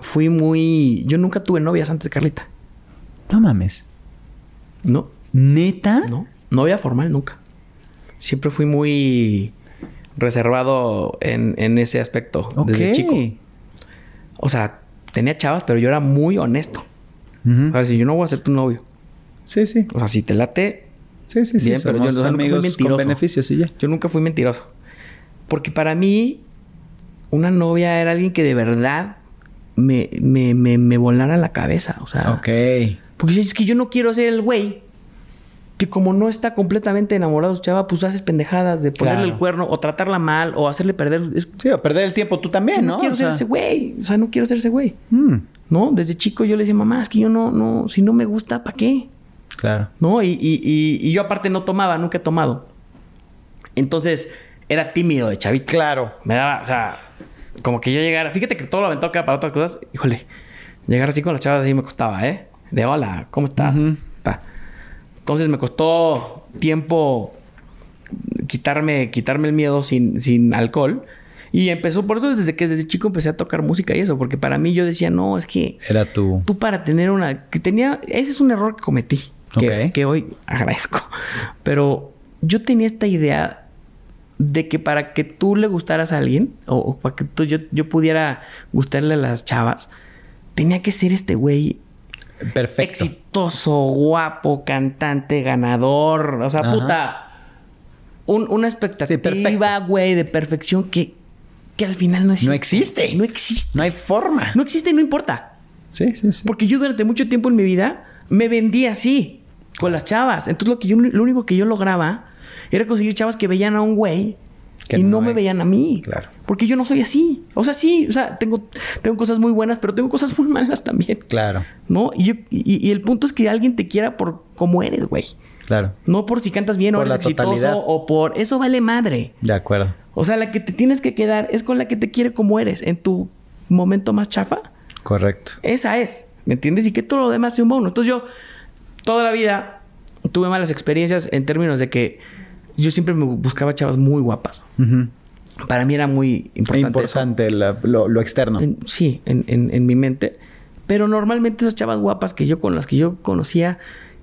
fui muy. Yo nunca tuve novias antes de Carlita. No mames. No, ¿Neta? no. Novia formal nunca. Siempre fui muy reservado en, en ese aspecto Ok. desde chico. O sea, tenía chavas, pero yo era muy honesto. Ujú. O sea, si yo no voy a ser tu novio. Sí, sí. O sea, si te late, Sí, sí, sí. Bien, pero yo somos no- nunca fui amigos mentiroso. con beneficios y ya. yo nunca fui mentiroso. Porque para mí, una novia era alguien que de verdad me, me, me, me volara la cabeza. O sea, Ok. Porque es que yo no quiero ser el güey que como no está completamente enamorado su chava, pues haces pendejadas de ponerle Claro. el cuerno o tratarla mal o hacerle perder. Es- Sí, o perder el tiempo tú también, ¿no? no, quiero O ser sea, ese güey. O sea, no quiero ser ese güey. mm, ¿No? Desde chico yo le decía, mamá, es que yo no, no, si no me gusta, ¿para qué? Claro. ¿No? Y, y, y, y yo aparte no tomaba, nunca he tomado. Entonces, era tímido de chavito. Claro. Me daba, o sea, como que yo llegara. Fíjate que todo lo aventó acá para otras cosas. Híjole, llegar así con las chavas así me costaba, ¿eh? De hola, ¿cómo estás? Entonces me costó tiempo quitarme, quitarme el miedo sin, sin alcohol. Y empezó, por eso desde que desde chico empecé a tocar música y eso, porque para mí yo decía, no, es que Era tu... tú para tener una. que tenía. Ese es un error que cometí. Que, que hoy agradezco. Pero yo tenía esta idea de que para que tú le gustaras a alguien, o, o para que tú, yo, yo pudiera gustarle a las chavas, tenía que ser este güey Perfecto. exitoso, guapo, cantante, ganador. O sea, Ajá. puta. un- una expectativa, güey, de perfección que, que al final no existe. No existe. No existe. No hay forma. No existe y no importa. Sí, sí, sí. Porque yo durante mucho tiempo en mi vida me vendí así, con las chavas. Entonces lo, que yo, lo único que yo lograba era conseguir chavas que veían a un güey Que y no, no me veían a mí. Claro. Porque yo no soy así. O sea, sí, o sea, tengo, tengo cosas muy buenas, pero tengo cosas muy malas también. Claro. ¿No? Y, yo- y, y el punto es que alguien te quiera por como eres, güey. Claro. No por si cantas bien o eres exitoso totalidad. o por... Eso vale madre. De acuerdo. O sea, la que te tienes que quedar es con la que te quiere como eres. En tu momento más chafa, Correcto. esa es, ¿me entiendes? Y que todo lo demás sea un bono. Entonces yo, toda la vida, tuve malas experiencias en términos de que yo siempre me buscaba chavas muy guapas. Para mí era muy importante. Importante la- lo, lo externo. En- sí, en, en- en mi mente. Pero normalmente esas chavas guapas que yo con las que yo conocía,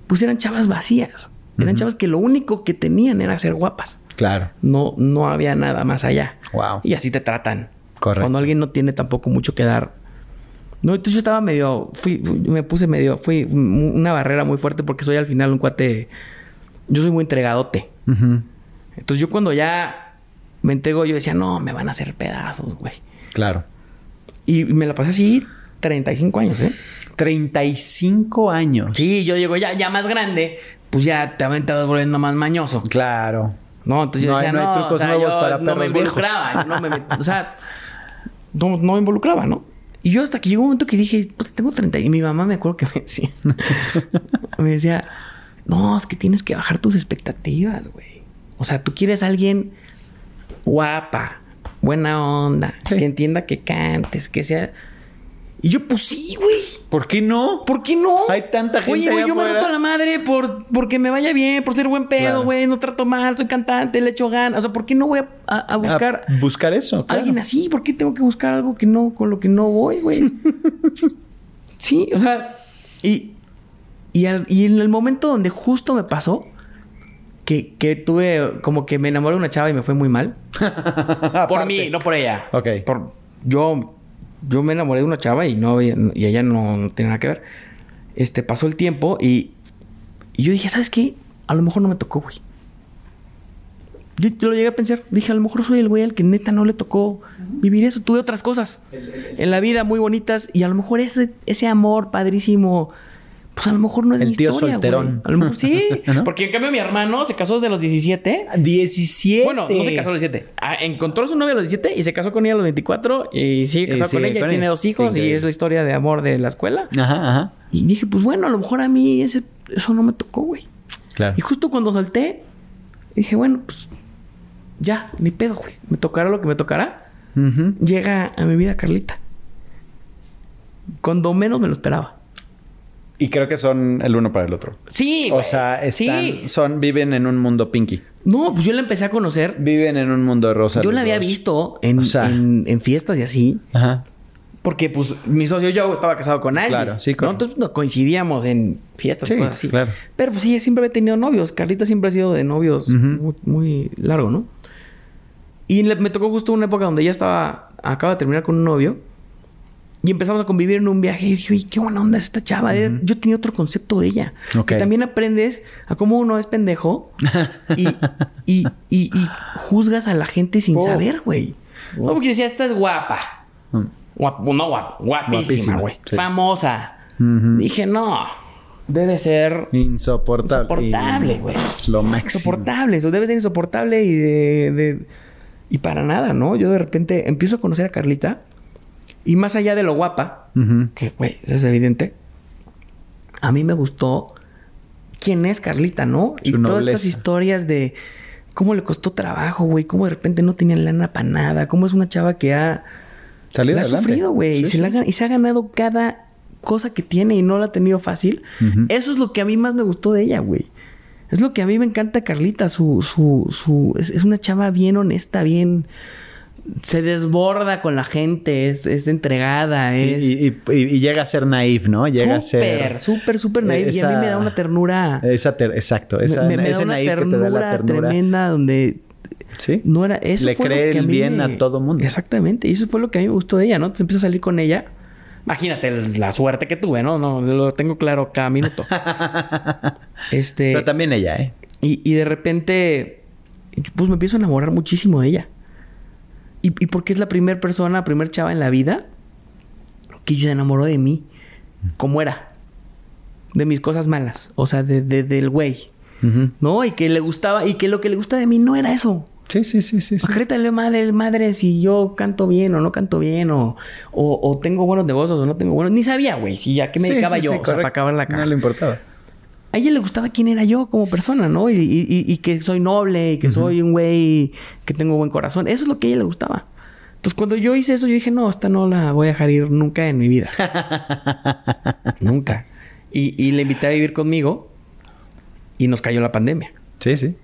pues eran chavas vacías. Eran chavas que lo único que tenían era ser guapas. Claro. No, no había nada más allá. Wow. Y así te tratan. Correcto. Cuando alguien no tiene tampoco mucho que dar. No, entonces yo estaba medio, fui, me puse medio, fui una barrera muy fuerte porque soy al final un cuate, yo soy muy entregadote. Entonces yo cuando ya me entrego, yo decía, no, me van a hacer pedazos, güey. Claro. Y me la pasé así 35 años, ¿eh? 35 años. Sí, yo llego ya, ya más grande, pues ya también te vas volviendo más mañoso. Claro. No, entonces yo No decía, no hay no, trucos o sea, nuevos yo para no me involucraba, no me met- o sea, *laughs* no, no me involucraba, ¿no? Y yo hasta que llegó un momento que dije, "Puta, tengo 30 y mi mamá me acuerdo que me decía, *laughs* me decía, no, es que tienes que bajar tus expectativas, güey. O sea, tú quieres a alguien guapa, buena onda, Sí. que entienda que cantes, que sea... Y yo, pues sí, güey. ¿Por qué no? ¿Por qué no? Hay tanta gente Oye, güey, yo me roto la madre por, porque me vaya bien, por ser buen pedo, Claro. güey. No trato mal, soy cantante, le echo ganas. O sea, ¿por qué no voy a, a- a buscar A buscar eso. a claro. alguien así? ¿Por qué tengo que buscar algo que no, con lo que no voy, güey? *laughs* sí, o sea, y, y, al- y en el momento donde justo me pasó que, que tuve, como que me enamoré de una chava y me fue muy mal. *laughs* por mí, no por ella. Ok. Por, yo, yo me enamoré de una chava y no y ella no, no tiene nada que ver. Este, pasó el tiempo y, y yo dije, ¿sabes qué? A lo mejor no me tocó, güey. Yo, yo lo llegué a pensar. Dije, a lo mejor soy el güey al que neta no le tocó vivir eso. Tuve otras cosas en la vida muy bonitas y a lo mejor ese, ese amor padrísimo, pues a lo mejor no es El mi tío historia, solterón. güey. A lo mejor sí. *laughs* ¿No? Porque en cambio mi hermano se casó desde los 17 17. bueno, no se casó a los 17. Ah, encontró a su novia a los 17 y se casó con ella a los 24 y sigue Y casado con ella con y tiene dos hijos y es la historia de amor de la escuela. Ajá, ajá. Y dije, pues bueno, a lo mejor a mí ese, eso no me tocó, güey. Claro. Y justo cuando solté, dije, bueno, pues ya, ni pedo, güey. Me tocará lo que me tocará. Ujú. Llega a mi vida Carlita. Cuando menos me lo esperaba. Y creo que son el uno para el otro. Sí, O sea, están, Sí. son, viven en un mundo pinky. No, pues yo la empecé a conocer. Viven en un mundo rosa. Yo la había dos. visto en, O sea- en- en fiestas y así. Ajá. Porque, pues, mi socio yo estaba casado con alguien. Claro, sí, ¿no? correcto. Entonces no, coincidíamos en fiestas, Sí, cosas así. claro. Pero, pues, sí, siempre había tenido novios. Carlita siempre ha sido de novios muy, muy largo, ¿no? Y le- me tocó justo una época donde ella estaba... Acaba de terminar con un novio. Y empezamos a convivir en un viaje. Y dije, oye, qué buena onda es esta chava. Eh, Yo tenía otro concepto de ella. Que también aprendes a cómo uno es pendejo. y, y, y, y juzgas a la gente sin saber, güey. No, porque yo decía, esta es guapa. Mm. Guap- no guapa, guapísima, güey. sí. Famosa. Dije, no. Debe ser Insoportable. insoportable, güey. Lo máximo. Insoportable. Eso debe ser insoportable y de, de- Y para nada, ¿no? Yo de repente empiezo a conocer a Carlita. Y más allá de lo guapa, que, güey, eso es evidente. A mí me gustó quién es Carlita, ¿no? y todas estas historias de cómo le costó trabajo, güey. Cómo de repente no tenía lana para nada. Cómo es una chava que ha... Salido ha adelante. sufrido, güey. Sí, y, se sí. ha gan- y se ha ganado cada cosa que tiene y no la ha tenido fácil. Eso es lo que a mí más me gustó de ella, güey. Es lo que a mí me encanta Carlita. Su, su, su... Es, es una chava bien honesta, bien... Se desborda con la gente, es, es entregada, Y, es... y- y- y llega a ser naif, ¿no? Llega a ser. Súper, súper, súper naive. Y a mí esa- me da una ternura... Esa ter- exacto. Esa, me, me da ese naif que te da la ternura ternura. tremenda donde Sí. no era eso Le fue lo cree a el mí bien me- a todo mundo. Exactamente, y eso fue lo que a mí me gustó de ella, ¿no? Entonces empecé a salir con ella. Imagínate la suerte que tuve, ¿no? No, lo tengo claro cada minuto. *laughs* este Pero también ella, ¿eh? y, y de repente pues me empiezo a enamorar muchísimo de ella. Y, y porque es la primera persona, primer chava en la vida que se enamoró de mí, como era. De mis cosas malas, o sea, de, de- del güey. ¿No? Y que le gustaba, y que lo que le gusta de mí no era eso. Sí, sí, sí, sí. Acrétale, madre, madre, si yo canto bien o no canto bien, o, o, o tengo buenos negocios o no tengo buenos. Ni sabía, güey, si ya que me Sí, dedicaba sí, yo, sí, o sea, para acabar la cara. No le importaba. A ella le gustaba quién era yo como persona, ¿no? Y, y- y- que soy noble, y que soy un güey que tengo buen corazón. Eso es lo que a ella le gustaba. Entonces, cuando yo hice eso, yo dije, no, esta no la voy a dejar ir nunca en mi vida. *laughs* nunca. Y, y le invité a vivir conmigo y nos cayó la pandemia. Sí, sí.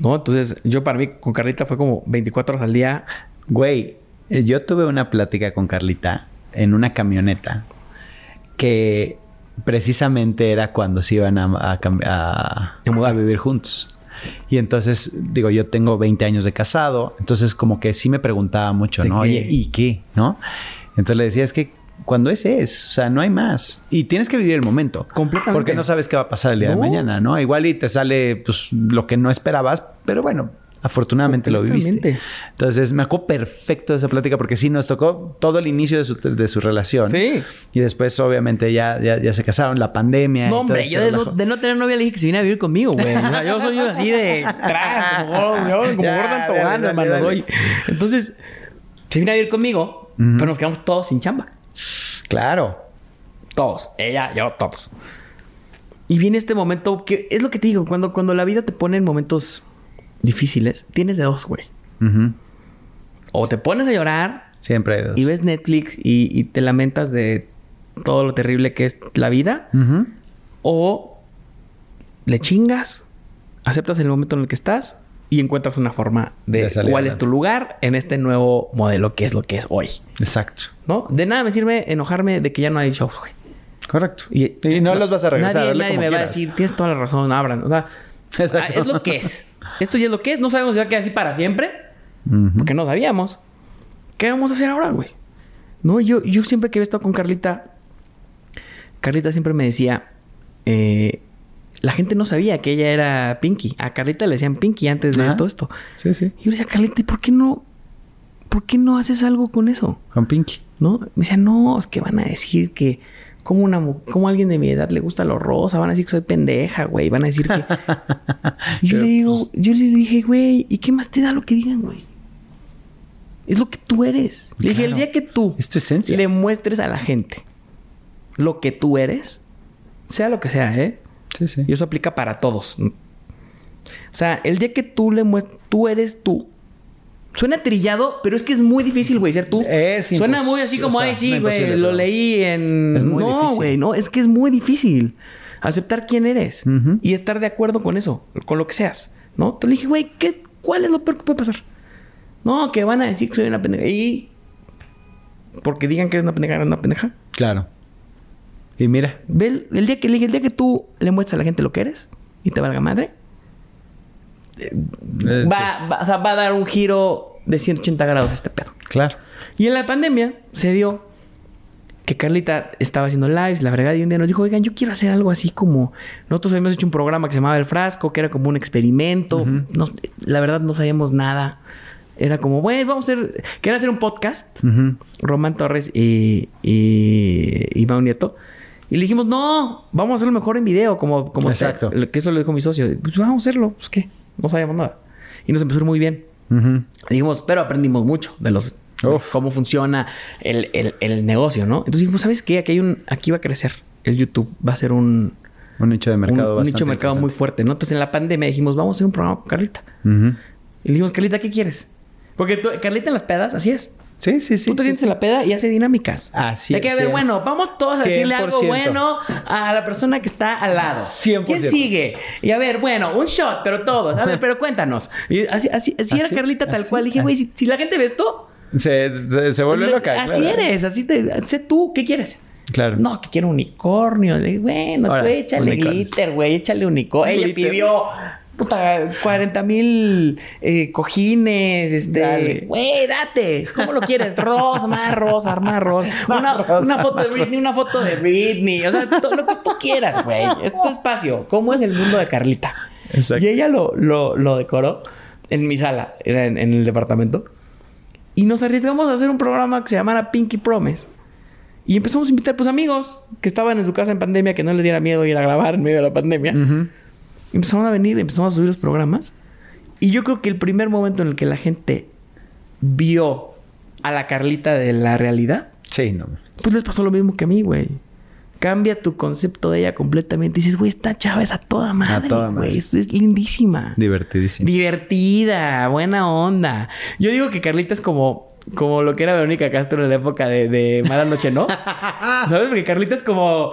¿No? Entonces, yo para mí con Carlita fue como 24 horas al día. Güey, eh, yo tuve una plática con Carlita en una camioneta que precisamente era cuando se iban a, a, a- A mudar. a vivir juntos. Y entonces, digo, yo tengo 20 años de casado, entonces como que sí me preguntaba mucho, ¿De ¿no? qué? Oye, ¿y qué? ¿No? Entonces le decía, es que cuando es es, o sea, no hay más. Y tienes que vivir el momento. Completamente. Porque no sabes qué va a pasar el día de mañana, ¿no? Igual y te sale pues lo que no esperabas, pero bueno, afortunadamente lo viviste. Entonces me acuerdo perfecto de esa plática porque sí nos tocó todo el inicio de su, de su relación. Sí. Y después, obviamente, ya, ya, ya se casaron, la pandemia. No, hombre, este yo de no, relajo. de no tener novia le dije que se viniera a vivir conmigo, güey. O sea, yo soy así de atrás, *laughs* como, yo, como Ya, dale, dale. soy. Entonces, se vino a vivir conmigo, pero nos quedamos todos sin chamba. Claro. Todos. Ella, yo, todos. Y viene este momento que es lo que te digo, cuando, cuando la vida te pone en momentos difíciles, tienes de dos, güey. O te pones a llorar Siempre hay dos. y ves Netflix y, y te lamentas de todo lo terrible que es la vida. O le chingas, aceptas el momento en el que estás y encuentras una forma de, cuál es tu lugar en este nuevo modelo que es lo que es hoy. Exacto. ¿No? De nada me sirve enojarme de que ya no hay shows, güey. Correcto. Y, Y, no, los vas a regresar. Nadie, hazle nadie como me va a decir, tienes toda la razón, abran. O sea, *laughs* Exacto. es lo que es. Esto ya es lo que es. No sabemos si va a quedar así para siempre, porque no sabíamos. ¿Qué vamos a hacer ahora, güey? No, yo, yo siempre que he estado con Carlita, Carlita siempre me decía, eh, la gente no sabía que ella era Pinky. A Carlita le decían Pinky antes de Ajá. todo esto. Sí, sí. Y yo le decía, Carlita, ¿y por qué no, por qué no haces algo con eso? Con Pinky. ¿No? Me decía, no, es que van a decir que como una a alguien de mi edad le gusta lo rosa, van a decir que soy pendeja, güey, van a decir que *laughs* yo le digo, pues- yo le dije, güey, ¿y qué más te da lo que digan, güey? Es lo que tú eres. Le dije, el día que tú Es tu esencia. le muestres a la gente lo que tú eres, sea lo que sea, ¿eh? Sí, sí. Y eso aplica para todos. O sea, el día que tú le muestres, tú eres tú. Suena trillado, pero es que es muy difícil, güey, ser tú. Es Suena muy así como, ay, sí, güey, lo leí en... es muy no, difícil. güey, no, es que es muy difícil aceptar quién eres y estar de acuerdo con eso, con lo que seas, ¿no? Te dije, güey, ¿qué, ¿cuál es lo peor que puede pasar? No, que van a decir que soy una pendeja. Y... Porque digan que eres una pendeja, eres una pendeja. Claro. Y mira. Ve el, día que el día que tú le muestras a la gente lo que eres y te valga madre, eh, va, va- o sea, va a dar un giro de 180 grados este pedo. claro. Y en la pandemia se dio que Carlita estaba haciendo lives, la verdad, y un día nos dijo, oigan, yo quiero hacer algo así como... Nosotros habíamos hecho un programa que se llamaba El Frasco, que era como un experimento. No- la verdad no sabíamos nada. Era como, güey, vamos a hacer... Querían hacer un podcast. Ujú. Román Torres y, y, y Mau Nieto. Y le dijimos, no, vamos a hacerlo mejor en video, como, como Exacto. te- que eso lo dijo mi socio. Pues vamos a hacerlo, pues qué, no sabíamos nada. Y nos empezó a ir muy bien. Dijimos, pero aprendimos mucho de los de cómo funciona el, el- el negocio, ¿no? Entonces dijimos, ¿sabes qué? Aquí hay un, aquí va a crecer. El YouTube va a ser un, Un nicho de mercado un, bastante nicho de mercado muy fuerte, ¿no? Entonces en la pandemia dijimos, vamos a hacer un programa con Carlita. Y le dijimos, Carlita, ¿qué quieres? Porque tú- Carlita en las pedas, así es. Sí, sí, sí. Tú te sí, sientes sí. en la peda y hace dinámicas. Así Hay que es, ver, bueno, vamos todos a decirle algo 100%. bueno a la persona que está al lado. 100%. ¿Quién sigue? Y a ver, bueno, un shot, pero todos. A ver, *laughs* pero cuéntanos. Y así, así, así era Carlita tal así, cual. Dije, güey, si, si la gente ve esto, Se, se, se vuelve loca. así claro. eres, así te, sé tú, ¿qué quieres? Claro. No, que quiero unicornio. Le digo, bueno, Ahora, tú échale unicornios. glitter, güey, échale unicornio. Ella pidió, puta, 40 mil eh, cojines, este. Güey, date. ¿Cómo lo quieres? Rosa, más rosa, más rosa. Una, rosa, una foto de Britney, una foto de Britney. O sea, todo lo que tú quieras, güey. Es tu espacio. ¿Cómo es el mundo de Carlita? Exacto. Y ella lo, lo, lo decoró en mi sala, era en, en el departamento. Y nos arriesgamos a hacer un programa que se llamara Pinky Promise. Y empezamos a invitar, pues, amigos que estaban en su casa en pandemia, que no les diera miedo ir a grabar en medio de la pandemia. Ujú. Empezaron a venir, empezamos a subir los programas. Y yo creo que el primer momento en el que la gente vio a la Carlita de la realidad, Sí, no. pues les pasó lo mismo que a mí, güey. Cambia tu concepto de ella completamente. Dices, güey, esta chava es a toda madre, toda madre. güey. Es, es lindísima. Divertidísimo. Divertida, buena onda. Yo digo que Carlita es como, como lo que era Verónica Castro en la época de, de Mala Noche, ¿no? *laughs* ¿Sabes? Porque Carlita es como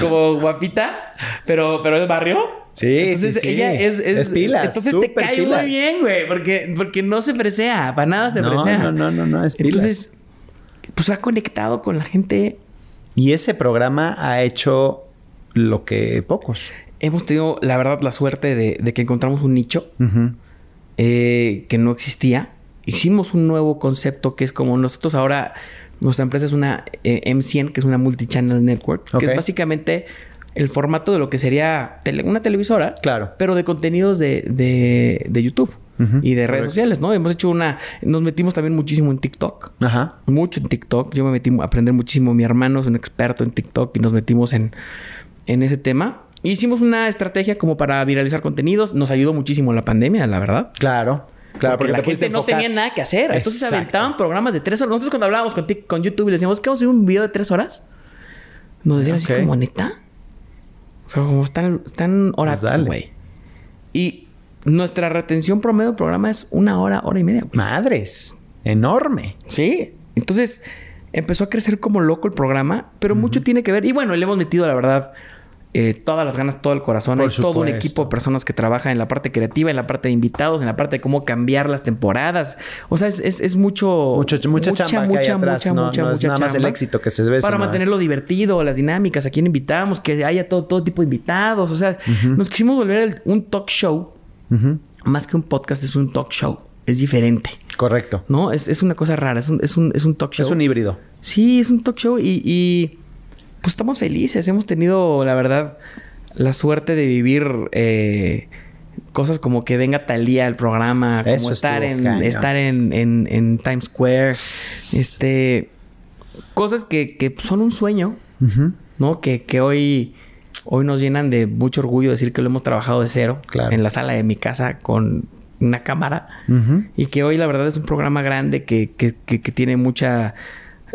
como guapita, pero, pero es barrio. Sí, Entonces sí, sí. ella es, es, Es pilas, Entonces te cae pilas. muy bien, güey, porque, porque no se presea, para nada se No, presea. no, no, no, no, es pilas. Entonces, pues ha conectado con la gente. Y ese programa ha hecho lo que pocos. Hemos tenido, la verdad, la suerte de, de que encontramos un nicho eh, que no existía. Hicimos un nuevo concepto que es como nosotros ahora, nuestra empresa es una eh, M100, que es una multichannel network, que es básicamente el formato de lo que sería tele- una televisora, Claro. pero de contenidos de, de- de YouTube y de redes correcto. sociales, ¿no? Hemos hecho una, nos metimos también muchísimo en TikTok. Ajá. Mucho en TikTok. Yo me metí a aprender muchísimo. Mi hermano es un experto en TikTok y nos metimos en, en ese tema. Hicimos una estrategia como para viralizar contenidos. Nos ayudó muchísimo la pandemia, la verdad. Claro. Claro, porque, porque, la gente no tenía nada que hacer. Entonces Exacto. aventaban programas de tres horas. Nosotros cuando hablábamos con, con YouTube y le decíamos que vamos a hacer un video de tres horas, nos decían así como, ¿neta? O sea, como están, están horas, Pues güey. Y nuestra retención promedio del programa es una hora, hora y media. Madres. Enorme. Sí. Entonces empezó a crecer como loco el programa, pero mucho tiene que ver. Y bueno, le hemos metido, la verdad, eh, todas las ganas, todo el corazón. Por Hay todo un equipo de personas que trabaja en la parte creativa, en la parte de invitados, en la parte de cómo cambiar las temporadas. O sea, es, es, es mucho. Mucho- mucha chamba que hay atrás, no- no es nada más el éxito que se ve, Para sino- mantenerlo divertido, las dinámicas, a quién invitamos, que haya todo, todo tipo de invitados. O sea, nos quisimos volver el- un talk show. Más que un podcast, es un talk show. Es diferente. Correcto. ¿No? Es, es una cosa rara. Es un, es un, es un talk show. Es un híbrido. Sí, es un talk show y, y, pues estamos felices. Hemos tenido, la verdad, la suerte de vivir eh, cosas como que venga Talía al programa, como Eso estar en estar en, en- en Times Square, este cosas que, que son un sueño. ¿no? Que, que hoy hoy nos llenan de mucho orgullo decir que lo hemos trabajado de cero Claro. en la sala de mi casa con una cámara. Y que hoy la verdad es un programa grande que, que, que- que tiene mucha,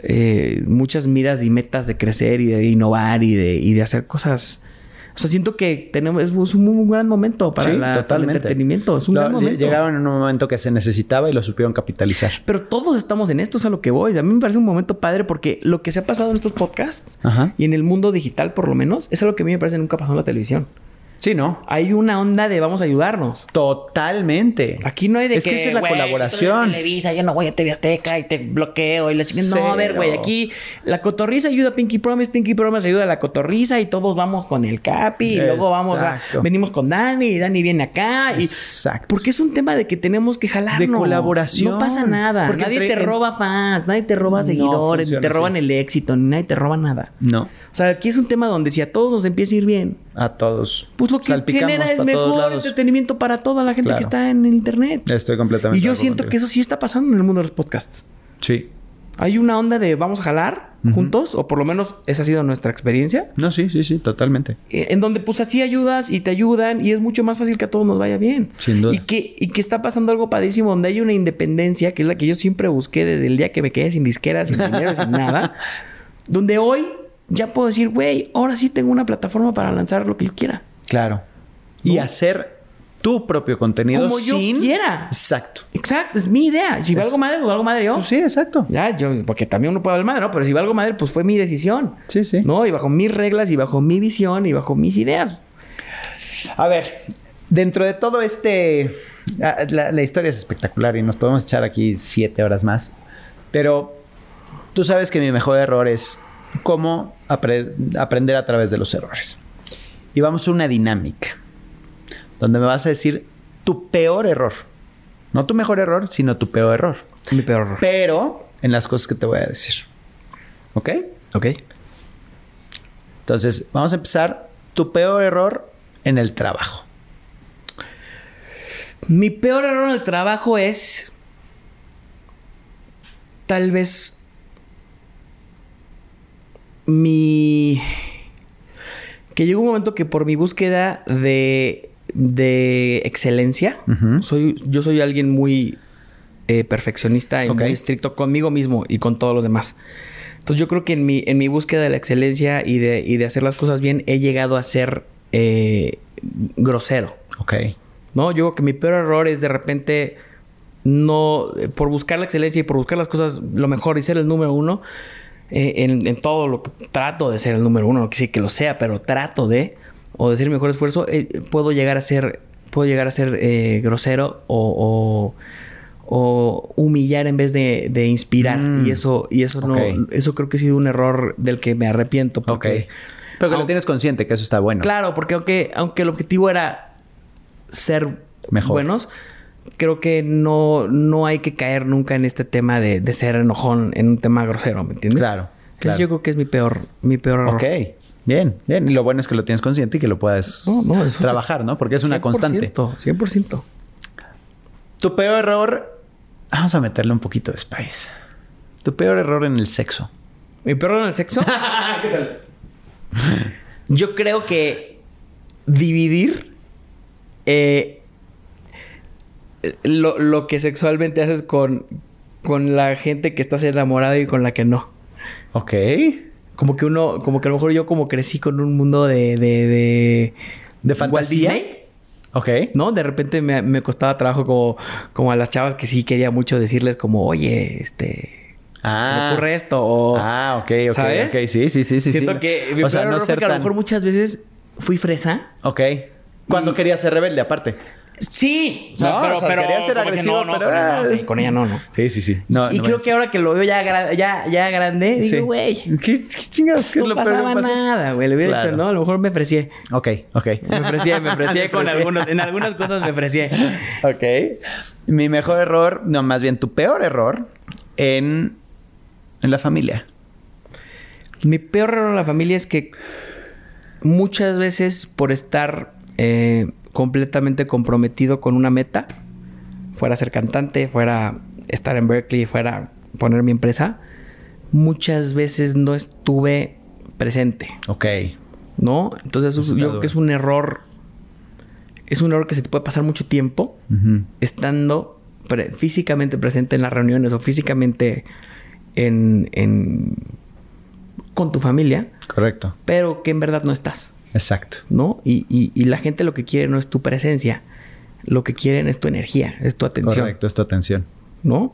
eh, muchas miras y metas de crecer y de innovar y de, y de hacer cosas. O sea, siento que tenemos, es un gran momento para, Sí, la- para el entretenimiento. Es un Lo- gran momento. Llegaron en un momento que se necesitaba y lo supieron capitalizar. Pero todos estamos en esto, es a lo que voy. A mí me parece un momento padre porque lo que se ha pasado en estos podcasts Ajá. y en el mundo digital, por lo menos, es algo que a mí me parece nunca pasó en la televisión. Sí, ¿no? Hay una onda de vamos a ayudarnos. Totalmente. Aquí no hay de Es que esa es la "Güey, si tú eres colaboración". de Televisa, yo no voy a TV Azteca y te bloqueo y la chingada. No, a ver, güey, aquí la cotorriza ayuda a Pinky Promise, Pinky Promise ayuda a la cotorriza y todos vamos con el Capi y luego vamos a venimos con Dani y Dani viene acá y Exacto. porque es un tema de que tenemos que jalarnos. De colaboración. No pasa nada. Porque nadie te roba fans, nadie te roba No seguidores, ni te roban así. el éxito, ni nadie te roba nada. No. O sea, aquí es un tema donde si a todos nos empieza a ir bien, A todos. pues lo que genera es mejor lados. entretenimiento para toda la gente Claro. que está en internet. Estoy completamente Y yo siento contigo. que eso sí está pasando en el mundo de los podcasts. Sí. Hay una onda de vamos a jalar juntos, o por lo menos esa ha sido nuestra experiencia, No, sí, sí, sí, totalmente. eh, en donde pues así ayudas y te ayudan y es mucho más fácil que a todos nos vaya bien. Sin duda. Y que, y que está pasando algo padrísimo, donde hay una independencia, que es la que yo siempre busqué desde el día que me quedé sin disquera, sin dinero, sin nada, *laughs* donde hoy ya puedo decir, güey, ahora sí tengo una plataforma para lanzar lo que yo quiera. Claro. Y hacer tu propio contenido Como yo sin... quiera. Exacto. Exacto, es mi idea. Si Es- valgo madre, pues valgo madre yo. Pues sí, exacto. Ya, yo, porque también uno puede hablar madre, ¿no? Pero si valgo madre, pues fue mi decisión. Sí, sí. ¿No? Y bajo mis reglas, y bajo mi visión, y bajo mis ideas. A ver, dentro de todo este... ah, La, la historia es espectacular y nos podemos echar aquí siete horas más. Pero tú sabes que mi mejor error es cómo apre- aprender a través de los errores. Y vamos a una dinámica donde me vas a decir tu peor error. No tu mejor error, sino tu peor error. Mi peor error. Pero en las cosas que te voy a decir. ¿Ok? Ok. Entonces, vamos a empezar. Tu peor error en el trabajo. Mi peor error en el trabajo es. Tal vez. Mi. Que llegó un momento que por mi búsqueda de. de excelencia. Soy, yo soy alguien muy eh, perfeccionista y muy estricto conmigo mismo y con todos los demás. Entonces yo creo que en mi, en mi búsqueda de la excelencia y de, y de hacer las cosas bien he llegado a ser eh, grosero. Ok. ¿No? Yo creo que mi peor error es de repente no, por buscar la excelencia y por buscar las cosas lo mejor y ser el número uno, eh, en, en todo lo que trato de ser el número uno, no quisiera que lo sea, pero trato de, o de hacer mi mejor esfuerzo, eh, puedo llegar a ser, puedo llegar a ser eh, grosero o, o, o humillar en vez de, de inspirar. Mm. Y eso, y eso no, eso creo que ha sido un error del que me arrepiento. Ok. Porque, Pero que lo tienes consciente que eso está bueno. Claro, porque aunque, aunque el objetivo era ser Mejor. buenos, creo que no, no hay que caer nunca en este tema de, de ser enojón en un tema grosero, ¿me entiendes? Claro, claro. Yo creo que es mi peor, mi peor error. Ok. Bien, bien. Y lo bueno es que lo tienes consciente y que lo puedas No, no, eso trabajar, ¿no? Porque es una constante. 100%, 100%. Tu peor error. Vamos a meterle un poquito de spice. Tu peor error en el sexo. ¿Mi peor error en el sexo? *laughs* Yo creo que dividir eh, lo, lo que sexualmente haces con, con la gente que estás enamorado y con la que no. Ok. Como que uno, como que a lo mejor yo como crecí con un mundo de... ¿De, de, ¿De fantasía? Disney, Ok. ¿No? De repente me, me costaba trabajo como, como a las chavas que sí quería mucho decirles como, oye, este... Se me ocurre esto o... Ah, ok, ok, ¿sabes? ok. Sí, sí, sí, sí. Siento sí. que mi o sea, no ser que a lo tan... mejor muchas veces fui fresa. Ok. Cuando Y- quería ser rebelde, aparte. Sí, o sea, No, pero, o sea, pero quería ser agresivo, no, no, pero- pero no, sí, con ella no, no. Sí, sí, sí. No, y no creo que ahora que lo veo ya, gra- ya, ya grande, Sí. digo, güey, ¿Qué, qué chingados? ¿Qué no lo pasaba pasa? nada, güey. Le hubiera Claro. dicho, no, a lo mejor me ofrecí. Ok, ok. Me ofrecí, me ofrecí *laughs* Me con algunos, en algunas cosas me ofrecí. Ok. Mi mejor error, no, más bien tu peor error en, en la familia. Mi peor error en la familia es que muchas veces por estar eh, completamente comprometido con una meta, fuera ser cantante, fuera estar en Berkeley, fuera poner mi empresa, muchas veces no estuve presente, Ok. ¿no? Entonces Eso yo creo que es un error, es un error que se te puede pasar mucho tiempo estando pre- físicamente presente en las reuniones o físicamente en, en- con tu familia, Correcto. pero que en verdad no estás, Exacto. ¿no? Y, y- y la gente lo que quiere no es tu presencia, lo que quieren es tu energía, es tu atención, Correcto, es tu atención. ¿no?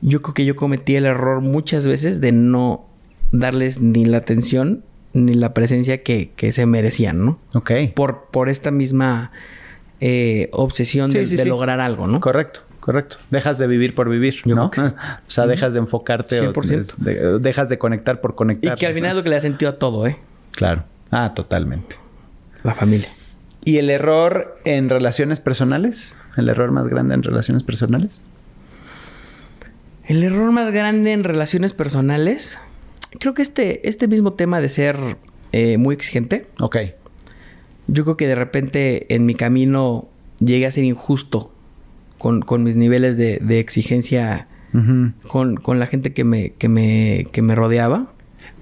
Yo creo que yo cometí el error muchas veces de no darles ni la atención ni la presencia que, que se merecían, ¿no? Ok. Por, por esta misma eh, obsesión Sí, de, sí, de sí. lograr algo, ¿no? Correcto, correcto. Dejas de vivir por vivir, Yo ¿no? que. *laughs* O sea, dejas de enfocarte. o 100%. de- dejas de conectar por Y conectar. que al final es lo que le ha sentido a todo, ¿eh? Claro. Ah, totalmente. La familia. ¿Y el error en relaciones personales? ¿El error más grande en relaciones personales? El error más grande en relaciones personales, creo que este, este mismo tema de ser eh, muy exigente, Ok. yo creo que de repente en mi camino llegué a ser injusto con, con mis niveles de, de exigencia con, con la gente que me, que, me, que me rodeaba.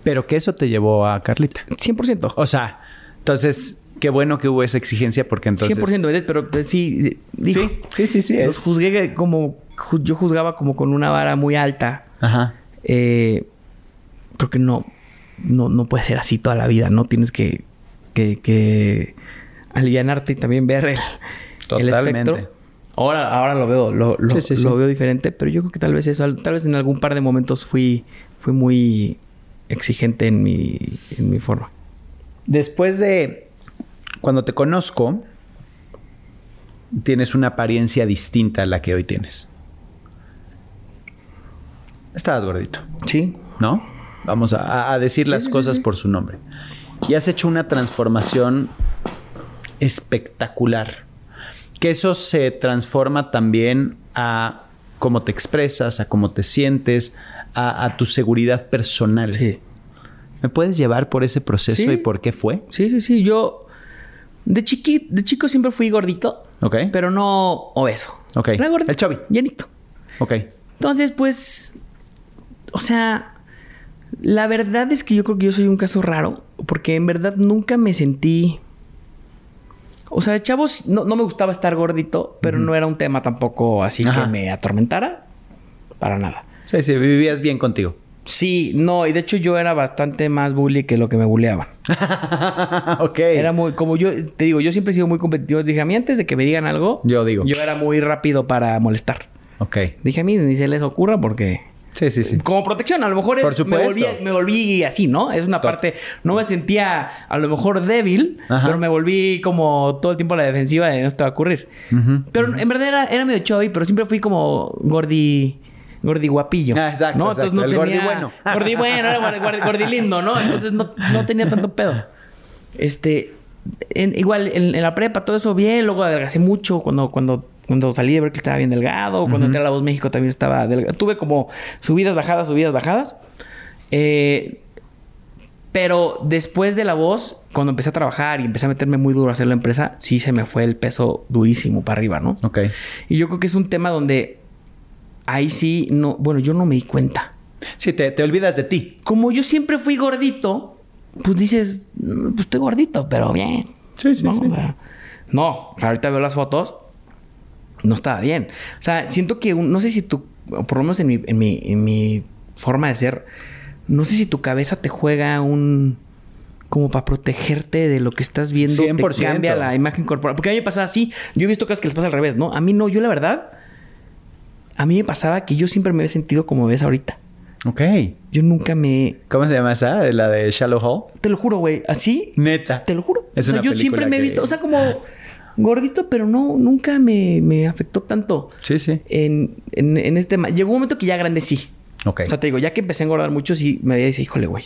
Pero que eso te llevó a Carlita. 100%. O sea, entonces, qué bueno que hubo esa exigencia porque entonces... 100%, ¿ves? pero pues, sí, dijo, Sí, sí, sí, sí. los es- juzgué como, yo juzgaba como con una vara muy alta. Ajá. eh, creo que no, no, no puede ser así toda la vida, ¿no? Tienes que, que, que alivianarte y también ver el, el Totalmente. espectro. Ahora, ahora lo veo, lo, lo- Sí, sí, lo veo diferente, pero yo creo que tal vez eso, tal vez en algún par de momentos fui, fui muy exigente en mi, en mi forma. Después de... Cuando te conozco, tienes una apariencia distinta a la que hoy tienes. Estabas gordito. Sí, ¿no? Vamos a, a decir las sí, sí, cosas sí. por su nombre. Y has hecho una transformación espectacular. Que eso se transforma también a cómo te expresas, a cómo te sientes, a, a tu seguridad personal. sí. ¿Me puedes llevar por ese proceso Sí. y por qué fue? Sí, sí, sí. Yo de chiqui, de chico siempre fui gordito, Ok. pero no obeso. Ok. Era gordito. El chubby. Llenito. Ok. Entonces, pues, o sea, la verdad es que yo creo que yo soy un caso raro, porque en verdad nunca me sentí... O sea, de chavos, no, no me gustaba estar gordito, pero no era un tema tampoco así Ajá. que me atormentara. Para nada. Sí, sí, vivías bien contigo. Sí, no, y de hecho yo era bastante más bully que lo que me bulleaban. *laughs* ok. Era muy, como yo te digo, yo siempre he sido muy competitivo. Dije, a mí antes de que me digan algo, Yo digo. yo era muy rápido para molestar. Ok. Dije, a mí ni se les ocurra porque Sí, sí, sí. Como protección, a lo mejor es, Por me, supuesto. volví, me volví así, ¿no? Es una parte, no me sentía a lo mejor débil, Ajá. pero me volví como todo el tiempo a la defensiva de no te va a ocurrir. Pero en verdad era, era medio chubby, pero siempre fui como gordi, gordi guapillo. Ah, exacto, ¿no? exacto. El gordi bueno. *laughs* Gordi bueno, era gordi, lindo, ¿no? Entonces no, no tenía tanto pedo. Este, en- igual en, en la prepa todo eso bien, luego adelgacé mucho cuando, cuando, cuando salí de ver que estaba bien delgado, cuando entré a La Voz México también estaba delgado. Tuve como subidas, bajadas, subidas, bajadas. Eh, pero después de La Voz, cuando empecé a trabajar y empecé a meterme muy duro a hacer la empresa, sí se me fue el peso durísimo para arriba, ¿no? Ok. Y yo creo que es un tema donde ahí sí, no, bueno, yo no me di cuenta. Sí, te, te olvidas de ti. Como yo siempre fui gordito, pues dices, "Mm, pues estoy gordito, pero bien. Sí, sí, no, sí. No, ahorita veo las fotos, no estaba bien. O sea, siento que, un- no sé si tú, por lo menos en mi, en mi, en mi forma de ser, no sé si tu cabeza te juega un... Como para protegerte de lo que estás viendo, 100%. te cambia la imagen corporal. Porque a mí me pasa así. Yo he visto casos que les pasa al revés, ¿no? A mí no, yo la verdad, a mí me pasaba que yo siempre me había sentido como ves ahorita. Ok. Yo nunca me... ¿Cómo se llama esa? La de Shallow Hall. Te lo juro, güey. Así, Neta. te lo juro. Es o sea, una yo siempre me he visto, o sea, como gordito, pero no, nunca me, me afectó tanto Sí, sí. en, en, en este tema. Llegó un momento que ya grande sí. Ok. O sea, te digo, ya que empecé a engordar mucho, sí me había dicho, híjole, güey.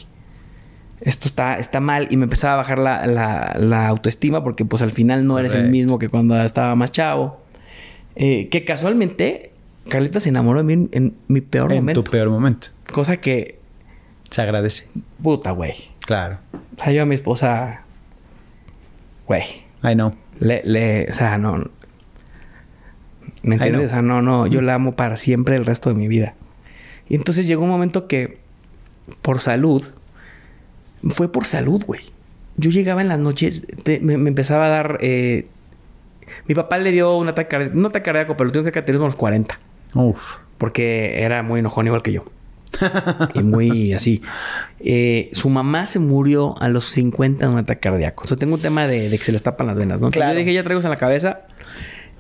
Esto está, está mal. Y me empezaba a bajar la, la- la autoestima porque, pues, al final no eres el mismo que cuando estaba más chavo. Eh, que casualmente, Carlita se enamoró de mí en, en mi peor en momento. tu peor momento. Cosa que, Se agradece. puta, güey. Claro. O sea, yo a mi esposa, güey, I know. le, le, o sea, no. ¿Me entiendes? O sea, no, no, yo la amo para siempre el resto de mi vida. Y entonces llegó un momento que, por salud, fue por salud, güey. Yo llegaba en las noches, te- me, me empezaba a dar. eh, mi papá le dio un ataque cardíaco, no ataque cardíaco, pero le dio un ataque a los 40. Uf. Porque era muy enojón igual que yo. y muy así. Eh, su mamá se murió a los 50 de un ataque cardíaco. O sea, tengo un tema de, de que se les tapan las venas, ¿no? Entonces Claro. yo dije, ya traigo en la cabeza.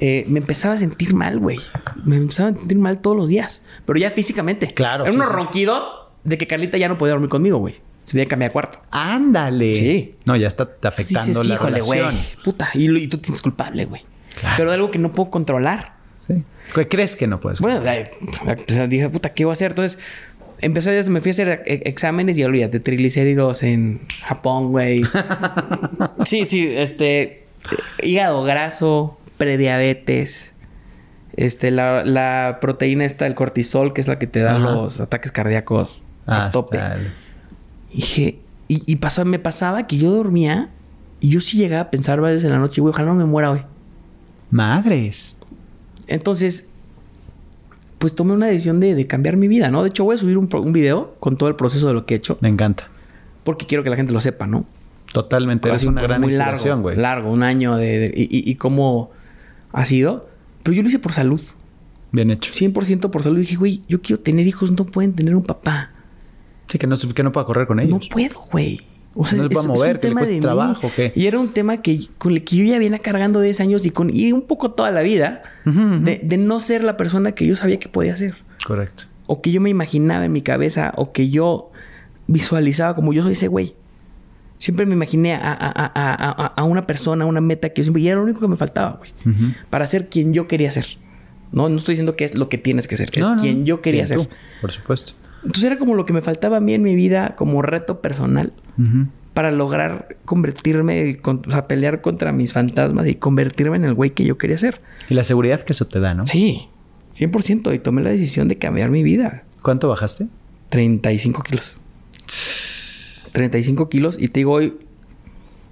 Eh, me empezaba a sentir mal, güey. Me empezaba a sentir mal todos los días. Pero ya físicamente. Claro, Eran sí, unos sí. ronquidos de que Carlita ya no podía dormir conmigo, güey. Se tenía que cambiar de cuarto. Ándale. Sí. No, ya está afectando dices, la híjole, güey. relación. Puta. Y tú te sientes culpable, güey. Claro. Pero de algo que no puedo controlar. ¿Qué crees que no puedes? Bueno, pues, dije, puta, ¿qué voy a hacer? Entonces, empecé, me fui a hacer e- exámenes y olvídate, triglicéridos en Japón, güey. *laughs* sí, sí, este, hígado graso, prediabetes, este, la, la proteína esta, el cortisol, que es la que te da Ajá. los ataques cardíacos a Hasta tope. el- Dije, y, y pasa- me pasaba que yo dormía y yo sí llegaba a pensar varias veces en la noche, güey, ojalá no me muera hoy. Madres. Entonces, pues tomé una decisión de, de cambiar mi vida, ¿no? De hecho, voy a subir un, un video con todo el proceso de lo que he hecho, Me encanta. porque quiero que la gente lo sepa, ¿no? Totalmente. Es una un gran muy inspiración, largo, güey. Largo, un año de, de- y, y- y cómo ha sido. Pero yo lo hice por salud. Bien hecho. 100% por salud. Y dije, güey, yo quiero tener hijos, no pueden tener un papá. Sí, que no, que no pueda correr con ellos. No puedo, güey. O sea, No se es, puede es mover, que le tema cueste trabajo. Y era un tema que con el que yo ya venía cargando 10 años y con y un poco toda la vida de, de no ser la persona que yo sabía que podía ser. Correcto. o que yo me imaginaba en mi cabeza o que yo visualizaba como yo soy ese güey. Siempre me imaginé a, a- a- a- a- a una persona, a una meta que yo siempre... Y era lo único que me faltaba, güey. Para ser quien yo quería ser. No, no estoy diciendo que es lo que tienes que ser. Es No, quien yo quería ser. tú, por supuesto. Entonces era como lo que me faltaba a mí en mi vida como reto personal para lograr convertirme, con- o sea, pelear contra mis fantasmas y convertirme en el güey que yo quería ser. Y la seguridad que eso te da, ¿no? Sí, 100%. Y tomé la decisión de cambiar mi vida. ¿Cuánto bajaste? 35 kilos. 35 kilos. Y te digo, hoy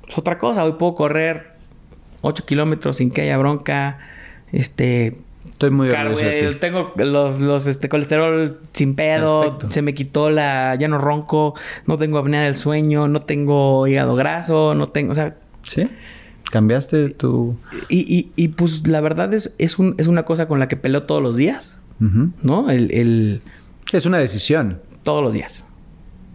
es otra cosa. Hoy puedo correr 8 kilómetros sin que haya bronca. Este. Estoy muy orgulloso de ti. tengo los, los este, colesterol sin pedo. Perfecto. Se me quitó la. Ya no ronco. No tengo apnea del sueño. No tengo hígado graso. No tengo. O sea. ¿Sí? ¿Cambiaste tu...? Y, y, y pues la verdad es, es, un, es una cosa con la que peleo todos los días. ¿No? El. el Es una decisión. todos los días.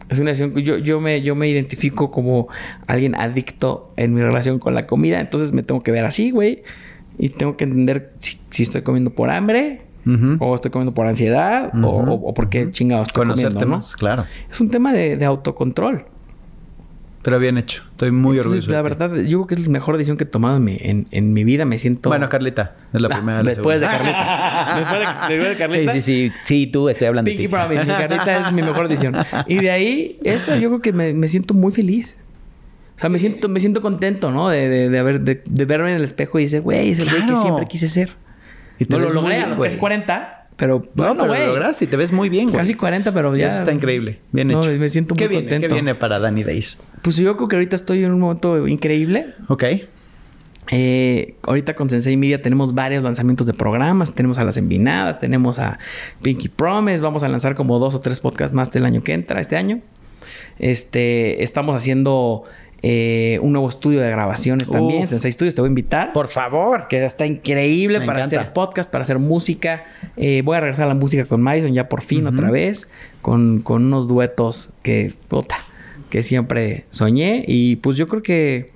Es una decisión yo, yo, me, yo me identifico como alguien adicto en mi relación con la comida. Entonces me tengo que ver así, güey. Y tengo que entender si, si estoy comiendo por hambre Ujú. O estoy comiendo por ansiedad, o, o, o porque chingados estoy Conocerte comiendo, ¿no? más, claro. Es un tema de, de autocontrol. Pero bien hecho. Estoy muy Entonces, orgulloso. la de ti. verdad, yo creo que es la mejor decisión que he tomado en mi, en, en mi vida. Me siento... Bueno, Carlita. Es la Ah, primera. la después de segunda. Carlita. *laughs* después, de, después de Carlita. Sí, sí, sí. Sí, tú, estoy hablando Pinky de ti. Promise, mi Carlita es mi mejor decisión. *laughs* Y de ahí, esto yo creo que me, me siento muy feliz. O sea, me siento, me siento contento, ¿no? De, de, de, haber, de, de verme en el espejo y decir, güey, es el güey que siempre quise ser. Y te No lo logré, a que es 40, pero No, bueno, pero güey. lo lograste y te ves muy bien, güey. Casi 40, pero ya. Eso está increíble. Bien No, hecho. me siento ¿Qué muy viene? contento. ¿Qué viene para Danny Days? Pues yo creo que ahorita estoy en un momento increíble. Ok. Eh, ahorita con Sensei Media tenemos varios lanzamientos de programas. Tenemos a Las Envinadas, tenemos a Pinky Promise. Vamos a lanzar como dos o tres podcasts más del año que entra, este año. Este, estamos haciendo eh, un nuevo estudio de grabaciones también. Sensei Studios, te voy a invitar. Por favor. Que está increíble Me para encanta. hacer podcast, para hacer música. Eh, voy a regresar a la música con Madison ya por fin otra vez. Con, con unos duetos que, puta, que siempre soñé. Y pues yo creo que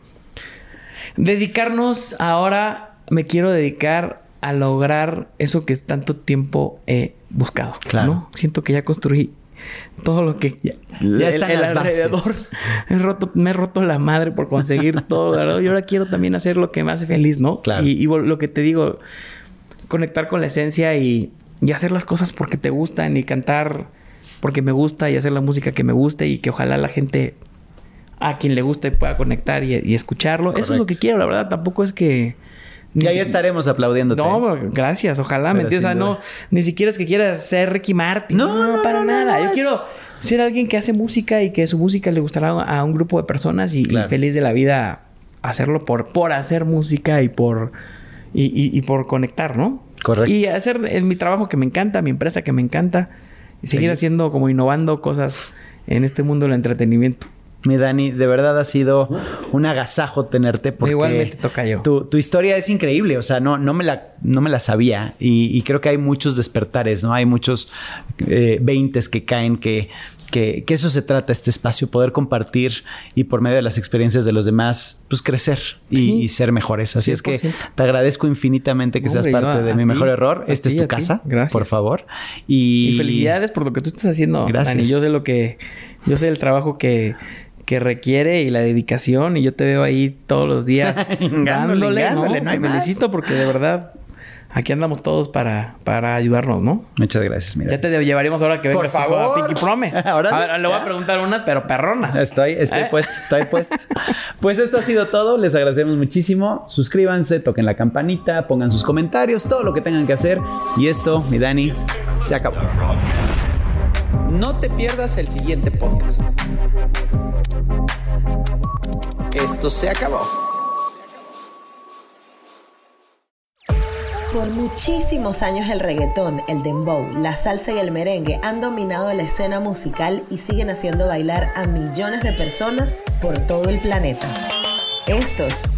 dedicarnos ahora, me quiero dedicar a lograr eso que tanto tiempo he buscado. Claro. ¿no? Siento que ya construí todo lo que Ya- ya están las bases. *laughs* He roto, me he roto la madre por conseguir *laughs* todo, ¿verdad? Y ahora quiero también hacer lo que me hace feliz, ¿no? Claro. Y, lo que te digo, conectar con la esencia y, y hacer las cosas porque te gustan y cantar porque me gusta y hacer la música que me guste y que ojalá la gente a quien le guste pueda conectar y, y escucharlo. Eso es lo que quiero, la verdad. Tampoco es que... Y ahí *laughs* estaremos aplaudiéndote. No, gracias, ojalá, ¿me Pero entiendes? O sea, no, ni siquiera es que quieras ser Ricky Martin. No, No, no, para no, nada. Yo quiero ser alguien que hace música y que su música le gustará a un grupo de personas y, feliz de la vida hacerlo por, por hacer música y por, y, y- y por conectar, ¿no? Correcto. Y hacer eh, mi trabajo que me encanta, mi empresa que me encanta y seguir Sí. haciendo como innovando cosas en este mundo del entretenimiento. Mi Dani, de verdad ha sido un agasajo tenerte porque Igualmente, tocayo. Tu, tu historia es increíble, o sea, no, no, me, la, no me la sabía y, y creo que hay muchos despertares, ¿no? Hay muchos eh, veintes que caen que, que, que eso se trata este espacio, poder compartir y por medio de las experiencias de los demás, pues crecer y, Sí. y ser mejores. Así es que 100%. te agradezco infinitamente que seas parte yo de mi ti, mejor error. Esta es tu casa, Gracias. por favor. Y, Y felicidades por lo que tú estás haciendo, Gracias. Dani. Yo sé lo que... Yo sé el trabajo que, que requiere y la dedicación. Y yo te veo ahí todos los días *laughs* Hingándole, hingándole, no hay Te más. felicito porque de verdad... Aquí andamos todos para, para ayudarnos, ¿no? Muchas gracias, mi Ya te llevaríamos ahora que Por vengas tú a favor. Pinky Promise. *laughs* Ahora a ver, le voy a preguntar unas, pero perronas. Estoy, estoy ¿Eh? puesto, estoy *laughs* puesto. Pues esto ha sido todo. Les agradecemos muchísimo. Suscríbanse, toquen la campanita, pongan sus comentarios, todo lo que tengan que hacer. Y esto, mi Dani, se acabó. No te pierdas el siguiente podcast. Esto se acabó. Por muchísimos años el reggaetón, el dembow, la salsa y el merengue han dominado la escena musical y siguen haciendo bailar a millones de personas por todo el planeta. Estos